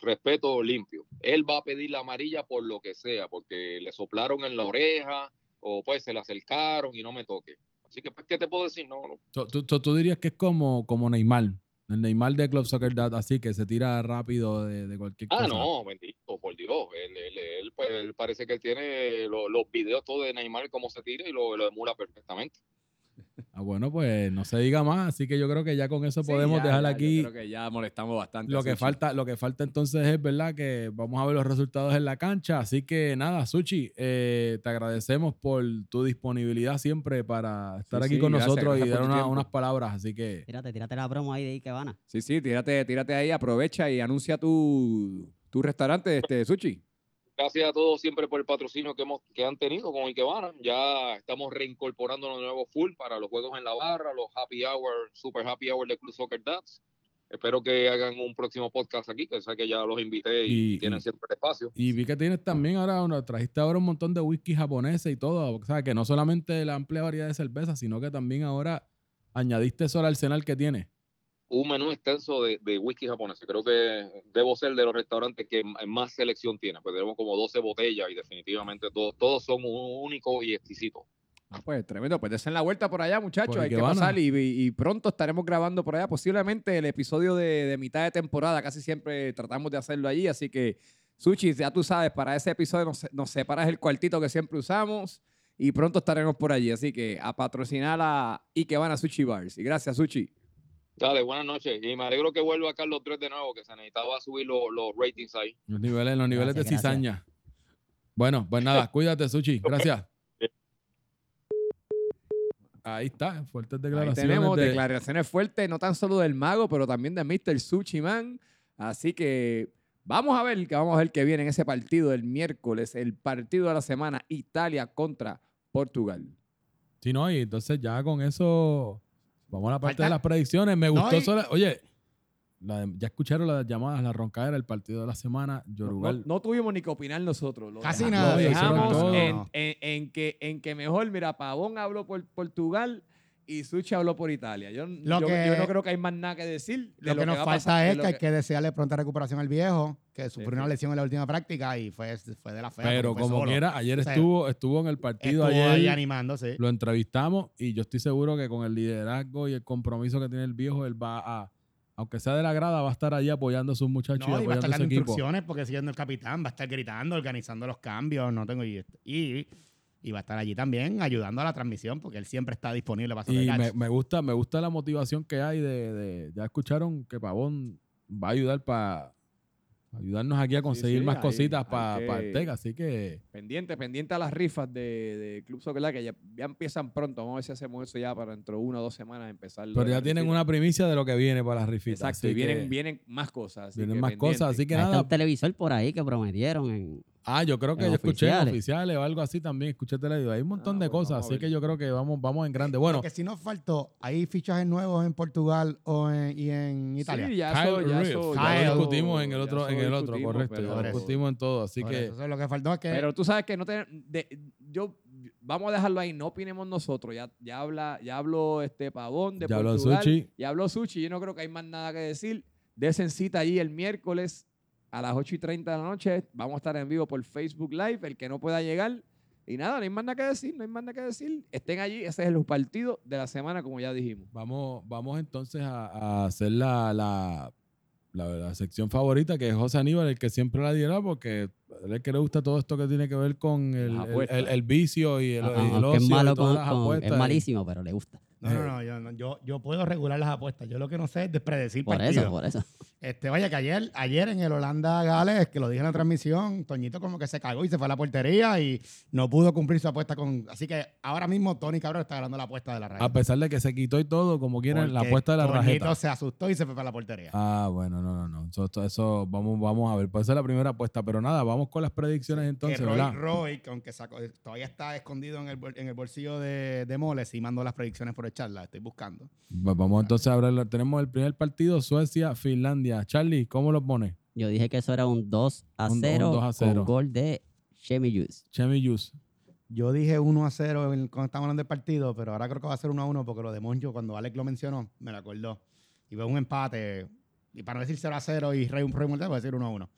respeto limpio. Él va a pedir la amarilla por lo que sea, porque le soplaron en la oreja o pues se le acercaron y no me toque. Así que pues qué te puedo decir, no, no. Tú, tú- tú dirías que es como, como Neymar. El Neymar de Club Soccer Dad, así que se tira rápido de, de cualquier Ah, cosa. no, bendito, por Dios. Él, él, él, pues, él parece que él tiene lo- los videos todos de Neymar, cómo se tira y lo, lo emula perfectamente. Ah, bueno, pues no se diga más. Así que yo creo que ya con eso Sí, podemos ya, dejar ya, yo aquí. Creo que ya molestamos bastante. Lo que Suchi. falta, lo que falta entonces es verdad que vamos a ver los resultados en la cancha. Así que nada, Suchi, eh, te agradecemos por tu disponibilidad siempre para estar Sí, aquí sí, con gracias, nosotros gracias y dar una- unas palabras. Así que Tírate, tírate la promo ahí de Ikebana. Sí, sí, tírate, tírate ahí, aprovecha y anuncia tu, tu restaurante, este, Sushi. Gracias a todos siempre por el patrocinio que, hemos, que han tenido con Ikebana. Ya estamos reincorporando los nuevos full para los juegos en la barra, los happy hour, super happy hour de Club Soccer Dads. Espero que hagan un próximo podcast aquí, que sé que ya los invité y, Y- tienen siempre el espacio. Y vi que tienes también ahora, una- trajiste ahora un montón de whisky japoneses y todo. O sea, que no solamente la amplia variedad de cervezas, sino que también ahora añadiste eso al arsenal que tienes. Un menú extenso de, de whisky japonés. Creo que debo ser de los restaurantes que más selección tiene. Pues tenemos como 12 botellas y definitivamente todos, todos son un- únicos y exquisitos. Ah, pues tremendo, pues desen la vuelta por allá, muchachos. Hay que pasar y, y- y pronto estaremos grabando por allá. Posiblemente el episodio de, de mitad de temporada, casi siempre tratamos de hacerlo allí. Así que, Sushi, ya tú sabes, para ese episodio nos, nos separas el cuartito que siempre usamos y pronto estaremos por allí. Así que a patrocinar a Ikebana Sushi Bars. Y gracias, Sushi. Dale, buenas noches. Y me alegro que vuelva Carlos 3 de nuevo, que se necesitaba subir los, los ratings ahí. Los niveles, los niveles de Gracias, gracias. cizaña. Bueno, pues nada, cuídate, Sushi. Gracias. Ahí está, fuertes Ahí declaraciones. tenemos de- declaraciones fuertes, no tan solo del mago, pero también de Mr. Sushi Man. Así que vamos a ver que vamos a ver que viene en ese partido del miércoles, el partido de la semana, Italia contra Portugal. Sí, no, y entonces ya con eso vamos a la parte Falta- de las predicciones. Me No, gustó y- solo- Oye, la- ya escucharon las llamadas, la roncadera, el partido de la semana. No, Yorugal. no tuvimos ni que opinar nosotros. Lo Casi deja- nada, Lo hicieron dejamos todo. en, en- en que, en que mejor, mira, Pavón habló por Portugal y Suchi habló por Italia. Yo, Lo yo- que- yo no creo que hay más nada que decir. de Lo que nos a falta pasar, es que hay que desearle pronta recuperación al viejo, que sufrió sí. una lesión en la última práctica y fue, fue de la fea. Pero como solo. quiera, ayer O sea, estuvo, estuvo en el partido. Estuvo ayer ahí animando, sí. lo entrevistamos y yo estoy seguro que con el liderazgo y el compromiso que tiene el viejo, él va a, aunque sea de la grada, va a estar allí apoyando a sus muchachos No, y y va a apoyando estar a su dando equipo. instrucciones porque siendo el capitán, va a estar gritando, organizando los cambios, no tengo y, y, y va a estar allí también ayudando a la transmisión porque él siempre está disponible para Y hacer me, me gusta, me gusta la motivación que hay de, de- ya escucharon que Pavón va a ayudar para ayudarnos aquí a conseguir sí, más ahí cositas hay para que- el TEC. Así que Pendiente, pendiente a las rifas de, de Club Soccer Live, que ya, ya empiezan pronto. Vamos a ver si hacemos eso ya para dentro de una o dos semanas empezar. Pero ya tienen una primicia de lo que viene para las rifitas. Exacto, así y vienen, que vienen más cosas. así vienen que más cosas. Así que nada. un televisor por ahí que prometieron. En, Ah, yo creo que yo escuché oficiales. oficiales o algo así también. Escuché televisión. Hay un montón Ah, de bueno, cosas. Así que yo creo que vamos, vamos en grande. Bueno, que si nos faltó, hay fichajes nuevos en Portugal o en, y en Italia. Sí, ya Kyle eso, ya Ya lo discutimos en el otro, en el otro, correcto. pero- Ya lo discutimos en todo. Así que eso, eso es lo que faltó es que Pero tú sabes que no te, de- yo vamos a dejarlo ahí, no opinemos nosotros. Ya, ya habla, ya habló este Pavón de Ya habló Portugal, Suchi. Ya habló Suchi. Yo no creo que hay más nada que decir. Desen cita allí el miércoles a las 8 y 30 de la noche. Vamos a estar en vivo por Facebook Live. El que no pueda llegar. Y nada, no hay más nada que decir, no hay más nada que decir. Estén allí, ese es el partido de la semana, como ya dijimos. vamos, vamos entonces a, a hacer la, la, la, la sección favorita, que es José Aníbal, el que siempre la dirá, porque él es el que le gusta todo esto que tiene que ver con el, el- apuestas. el- el vicio y el, Ah, y es ocio y malo todas con- las con- apuestas. es malísimo, pero le gusta. No, no, no, yo, no, yo, yo puedo regular las apuestas. Yo lo que no sé es de predecir Por partidos. eso, por eso. Este, vaya, que ayer, ayer en el Holanda Gales, que lo dije en la transmisión, Toñito como que se cagó y se fue a la portería y no pudo cumplir su apuesta con. Así que ahora mismo Tony Cabrón está ganando la apuesta de la raíz. A pesar de que se quitó y todo, como quieran, la apuesta de la Toñito rajeta. se asustó y se fue para la portería. Ah, bueno, no, no, no. Eso, eso- vamos, vamos a ver. Puede ser la primera apuesta, pero nada, vamos con las predicciones entonces, que Roy, ¿verdad? Roy, que aunque sacó- todavía está escondido en el, en el bolsillo de, de Moles y mandó las predicciones por el las estoy buscando. Va- Vamos entonces a hablar. Tenemos el primer partido, Suecia, Finlandia. Charlie, ¿cómo lo pone? Yo dije que eso era un 2 a Un- un 0, 2 a 0. con gol de Shemi Yus. Chemi Yus. Yo dije 1 a 0 en- cuando estábamos hablando del partido, pero ahora creo que va a ser 1 a 1 porque lo de Moncho, cuando Alex lo mencionó, me lo acordó. Y veo un empate. Y para no decir 0 a 0 y Rey un Rey Mortal, voy a decir 1 a 1.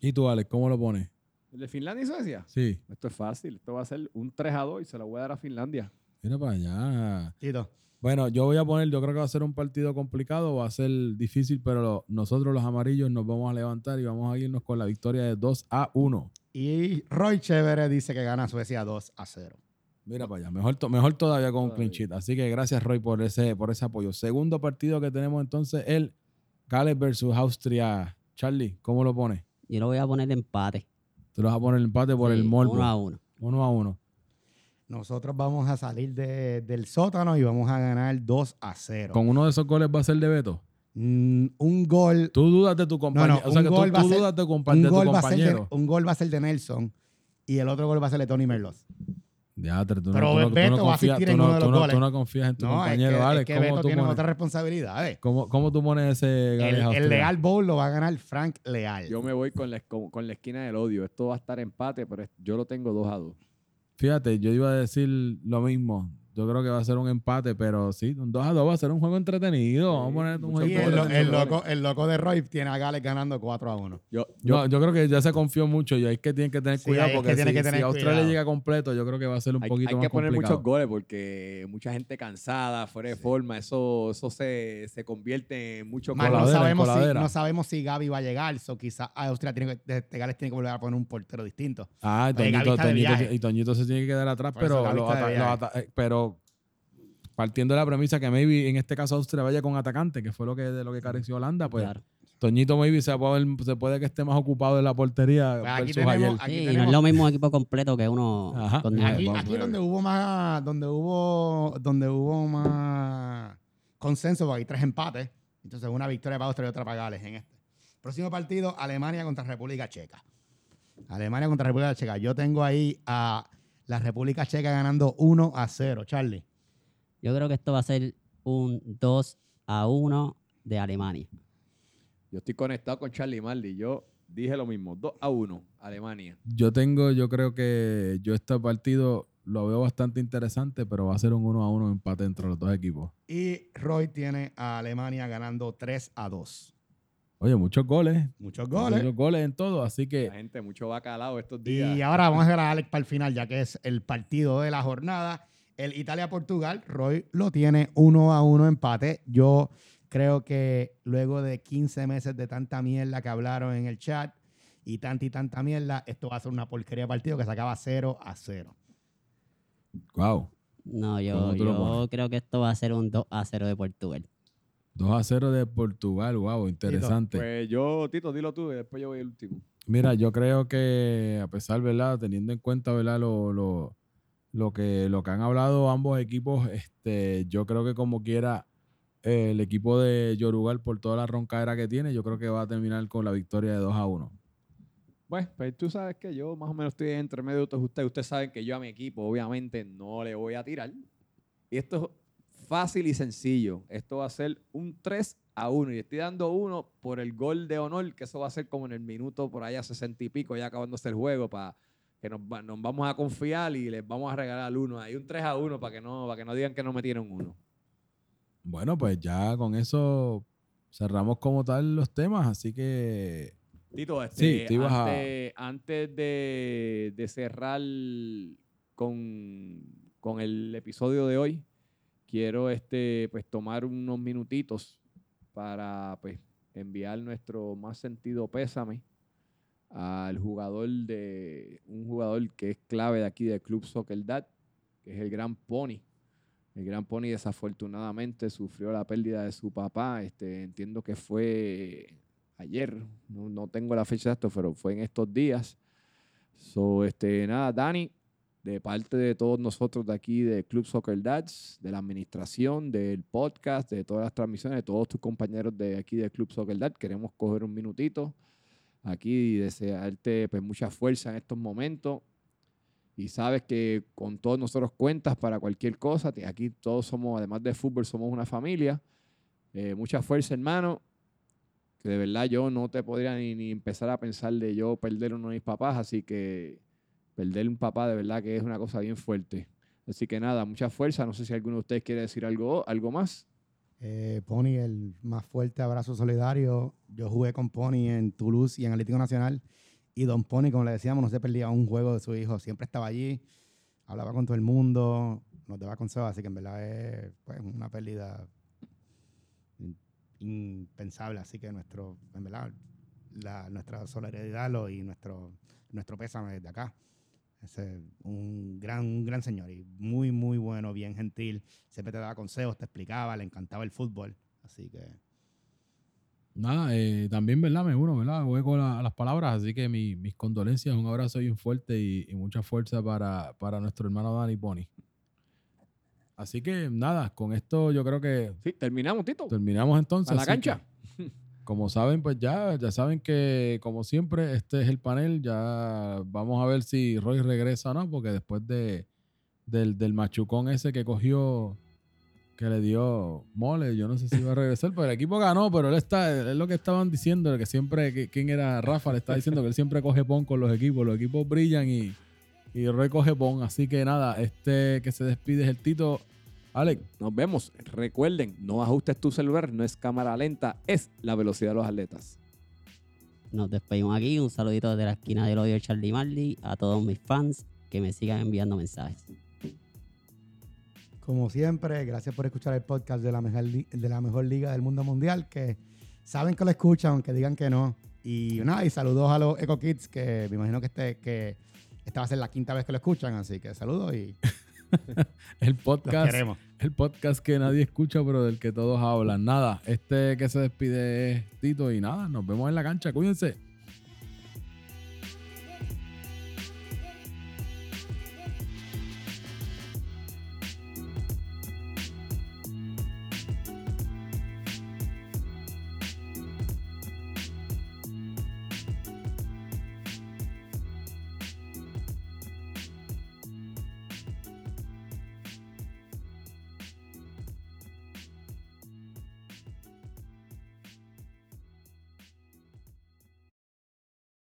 ¿Y tú, Alex, cómo lo pones? ¿El de Finlandia y Suecia? Sí. Esto es fácil. Esto va a ser un 3 a 2 y se lo voy a dar a Finlandia. Mira para allá. Tito. Bueno, yo voy a poner, yo creo que va a ser un partido complicado, va a ser difícil, pero lo- nosotros los amarillos nos vamos a levantar y vamos a irnos con la victoria de 2 a 1. Y Roy Chévere dice que gana Suecia 2 a 0. Mira para allá, mejor, to- mejor todavía con un sheet. Así que gracias, Roy, por ese, por ese apoyo. Segundo partido que tenemos entonces, el Gales versus Austria. Charlie, ¿cómo lo pones? Yo lo voy a poner empate. Tú lo vas a poner empate por Sí, el morbo. Uno a uno. Uno a uno. Nosotros vamos a salir de- del sótano y vamos a ganar 2 a 0. Con uno de esos goles va a ser de Beto. Mm, un gol. Tú dudas de tu compañero. no, o sea un que tú, gol va a tú ser- dudas de, compa- Un de tu gol, va a ser de, compañero. un gol va a ser de Nelson y el otro gol va a ser de Tony Merlos. Diatre, tú, Pero no, tú, no, tú, Beto no va a confías, asistir tú, en no, uno de tú los no- goles. tú no confías en tu No, es compañero, que, es Alex. que ¿Cómo, Beto tú tiene pones, responsabilidades. cómo, cómo tú pones ese El, el? Leal Bowl lo va a ganar Frank Leal. Yo me voy con la, con, con la esquina del odio. Esto va a estar empate, pero es- yo lo tengo 2 a 2. Fíjate, yo iba a decir lo mismo. Yo creo que va a ser un empate, pero sí, un 2 a 2 va a ser un juego entretenido. Vamos a poner un juego el, lo- el loco, el loco de Roy tiene a Gales ganando 4 a 1. Yo, yo, No, yo creo que ya se confió mucho y ahí es que tienen que tener Sí, cuidado porque si, que tener si Australia cuidado. llega completo, yo creo que va a ser un hay, poquito hay más que poner complicado. muchos goles porque mucha gente cansada, fuera de forma, eso, eso se, se convierte en mucho Más, no, sabemos si, no sabemos si Gaby va a llegar. So quizás Austria tiene que, este Gales tiene que volver a poner un portero distinto. Ah, y Toñito, Toñito- y Toñito se tiene que quedar atrás, pero, eh, pero partiendo de la premisa que maybe en este caso Austria vaya con atacante, que fue lo que de lo que careció Holanda, pues Claro. Toñito maybe se puede, se puede que esté más ocupado en la portería Pues aquí tenemos- ayer. Aquí Sí, y no es lo mismo equipo completo que uno Ajá. con. Aquí, aquí donde hubo más, donde hubo, donde hubo más consenso, porque hay tres empates. Entonces, una victoria para Austria y otra para Gales en este. Próximo partido, Alemania contra República Checa. Alemania contra República Checa. Yo tengo ahí a la República Checa ganando 1 a 0. Charlie. Yo creo que esto va a ser un 2 a 1 de Alemania. Yo estoy conectado con Charlie Marley. Yo dije lo mismo. 2 a 1, Alemania. Yo tengo, yo creo que yo este partido lo veo bastante interesante, pero va a ser un 1 a 1 empate entre los dos equipos. Y Roy tiene a Alemania ganando 3 a 2. Oye, muchos goles. Muchos goles. Muchos goles en todo, así que La gente, mucho bacalao estos días. Y ahora vamos a ver a Alex para el final, ya que es el partido de la jornada. El Italia-Portugal, Roy lo tiene uno a uno empate. Yo creo que luego de 15 meses de tanta mierda que hablaron en el chat y tanta y tanta mierda, esto va a ser una porquería de partido que se acaba 0 a 0. wow. No, yo, ¿Cómo tú lo yo creo que esto va a ser un 2 a 0 de Portugal. 2 a 0 de Portugal, wow, interesante. Pues yo, Tito, dilo tú y después yo voy el último. Mira, yo creo que a pesar, ¿verdad? Teniendo en cuenta, ¿verdad? Lo, lo, lo que, lo que han hablado ambos equipos, este, yo creo que como quiera eh, el equipo de Yorugal por toda la roncadera que tiene, yo creo que va a terminar con la victoria de 2 a 1. Bueno, pues tú sabes que yo más o menos estoy entre medio de ustedes. Ustedes saben que yo a mi equipo obviamente no le voy a tirar. Y esto es fácil y sencillo. Esto va a ser un 3 a 1. Y estoy dando uno por el gol de honor, que eso va a ser como en el minuto por allá 60 y pico, ya acabándose el juego, para que nos, va- nos vamos a confiar y les vamos a regalar uno. Hay un 3 a 1 para que no, para que no digan que no metieron uno. Bueno, pues ya con eso cerramos como tal los temas, así que Tito, este, Sí, a- antes de, de cerrar con, con el episodio de hoy, quiero este, pues, tomar unos minutitos para pues, enviar nuestro más sentido pésame al jugador de un jugador que es clave de aquí del Club Soccer Dad, que es el Gran Pony. El Gran Pony desafortunadamente sufrió la pérdida de su papá. Este, entiendo que fue ayer, no, no tengo la fecha de esto, pero fue en estos días. So, este, nada, Dani, de parte de todos nosotros de aquí de Club Soccer Dads, de la administración, del podcast, de todas las transmisiones, de todos tus compañeros de aquí de Club Soccer Dad, queremos coger un minutito aquí y desearte pues, mucha fuerza en estos momentos. Y sabes que con todos nosotros cuentas para cualquier cosa. Aquí todos somos, además de fútbol, somos una familia. Eh, mucha fuerza, hermano que de verdad yo no te podría ni, ni empezar a pensar de yo perder uno de mis papás, así que perder un papá de verdad que es una cosa bien fuerte. Así que nada, mucha fuerza. No sé si alguno de ustedes quiere decir algo, algo más. Eh, Pony, el más fuerte abrazo solidario. Yo jugué con Pony en Toulouse y en Atlético Nacional. Y Don Pony, como le decíamos, no se perdía un juego de su hijo. Siempre estaba allí, hablaba con todo el mundo, nos daba consejos. Así que en verdad es pues, una pérdida impensable. Así que nuestro, en verdad, la- nuestra solidaridad y nuestro, nuestro pésame desde acá. Un gran, un gran señor y muy, muy bueno, bien gentil. Siempre te daba consejos, te explicaba, le encantaba el fútbol. Así que nada, eh, también, ¿verdad? Me uno, ¿verdad? Voy con la- las palabras, así que mi- mis condolencias, un abrazo bien fuerte y, y mucha fuerza para, para nuestro hermano Dani Pony. Así que nada, con esto yo creo que Sí, terminamos, Tito. terminamos entonces. A la cancha. que, como saben, pues ya, ya saben que, como siempre, este es el panel. Ya vamos a ver si Roy regresa o no, porque después de, del, del machucón ese que cogió, que le dio mole, yo no sé si va a regresar, pero el equipo ganó, pero él está, es lo que estaban diciendo, que siempre, que, ¿quién era Rafa? Le está diciendo que él siempre coge pon con los equipos, los equipos brillan y, y Roy coge pon. Así que nada, este que se despide es el Tito. Alex, Nos vemos. Recuerden, no ajustes tu celular, no es cámara lenta, es la velocidad de los atletas. Nos despedimos aquí. Un saludito desde la esquina del odio de Charlie Marley a todos mis fans que me sigan enviando mensajes. Como siempre, gracias por escuchar el podcast de la mejor, li- de la mejor liga del mundo mundial, que saben que lo escuchan, aunque digan que no. Y nada, y saludos a los Eco Kids, que me imagino que, este, que esta va a ser la quinta vez que lo escuchan, así que saludos y el podcast. queremos. El podcast que nadie escucha, pero del que todos hablan. Nada, este que se despide es Tito y nada, nos vemos en la cancha. Cuídense.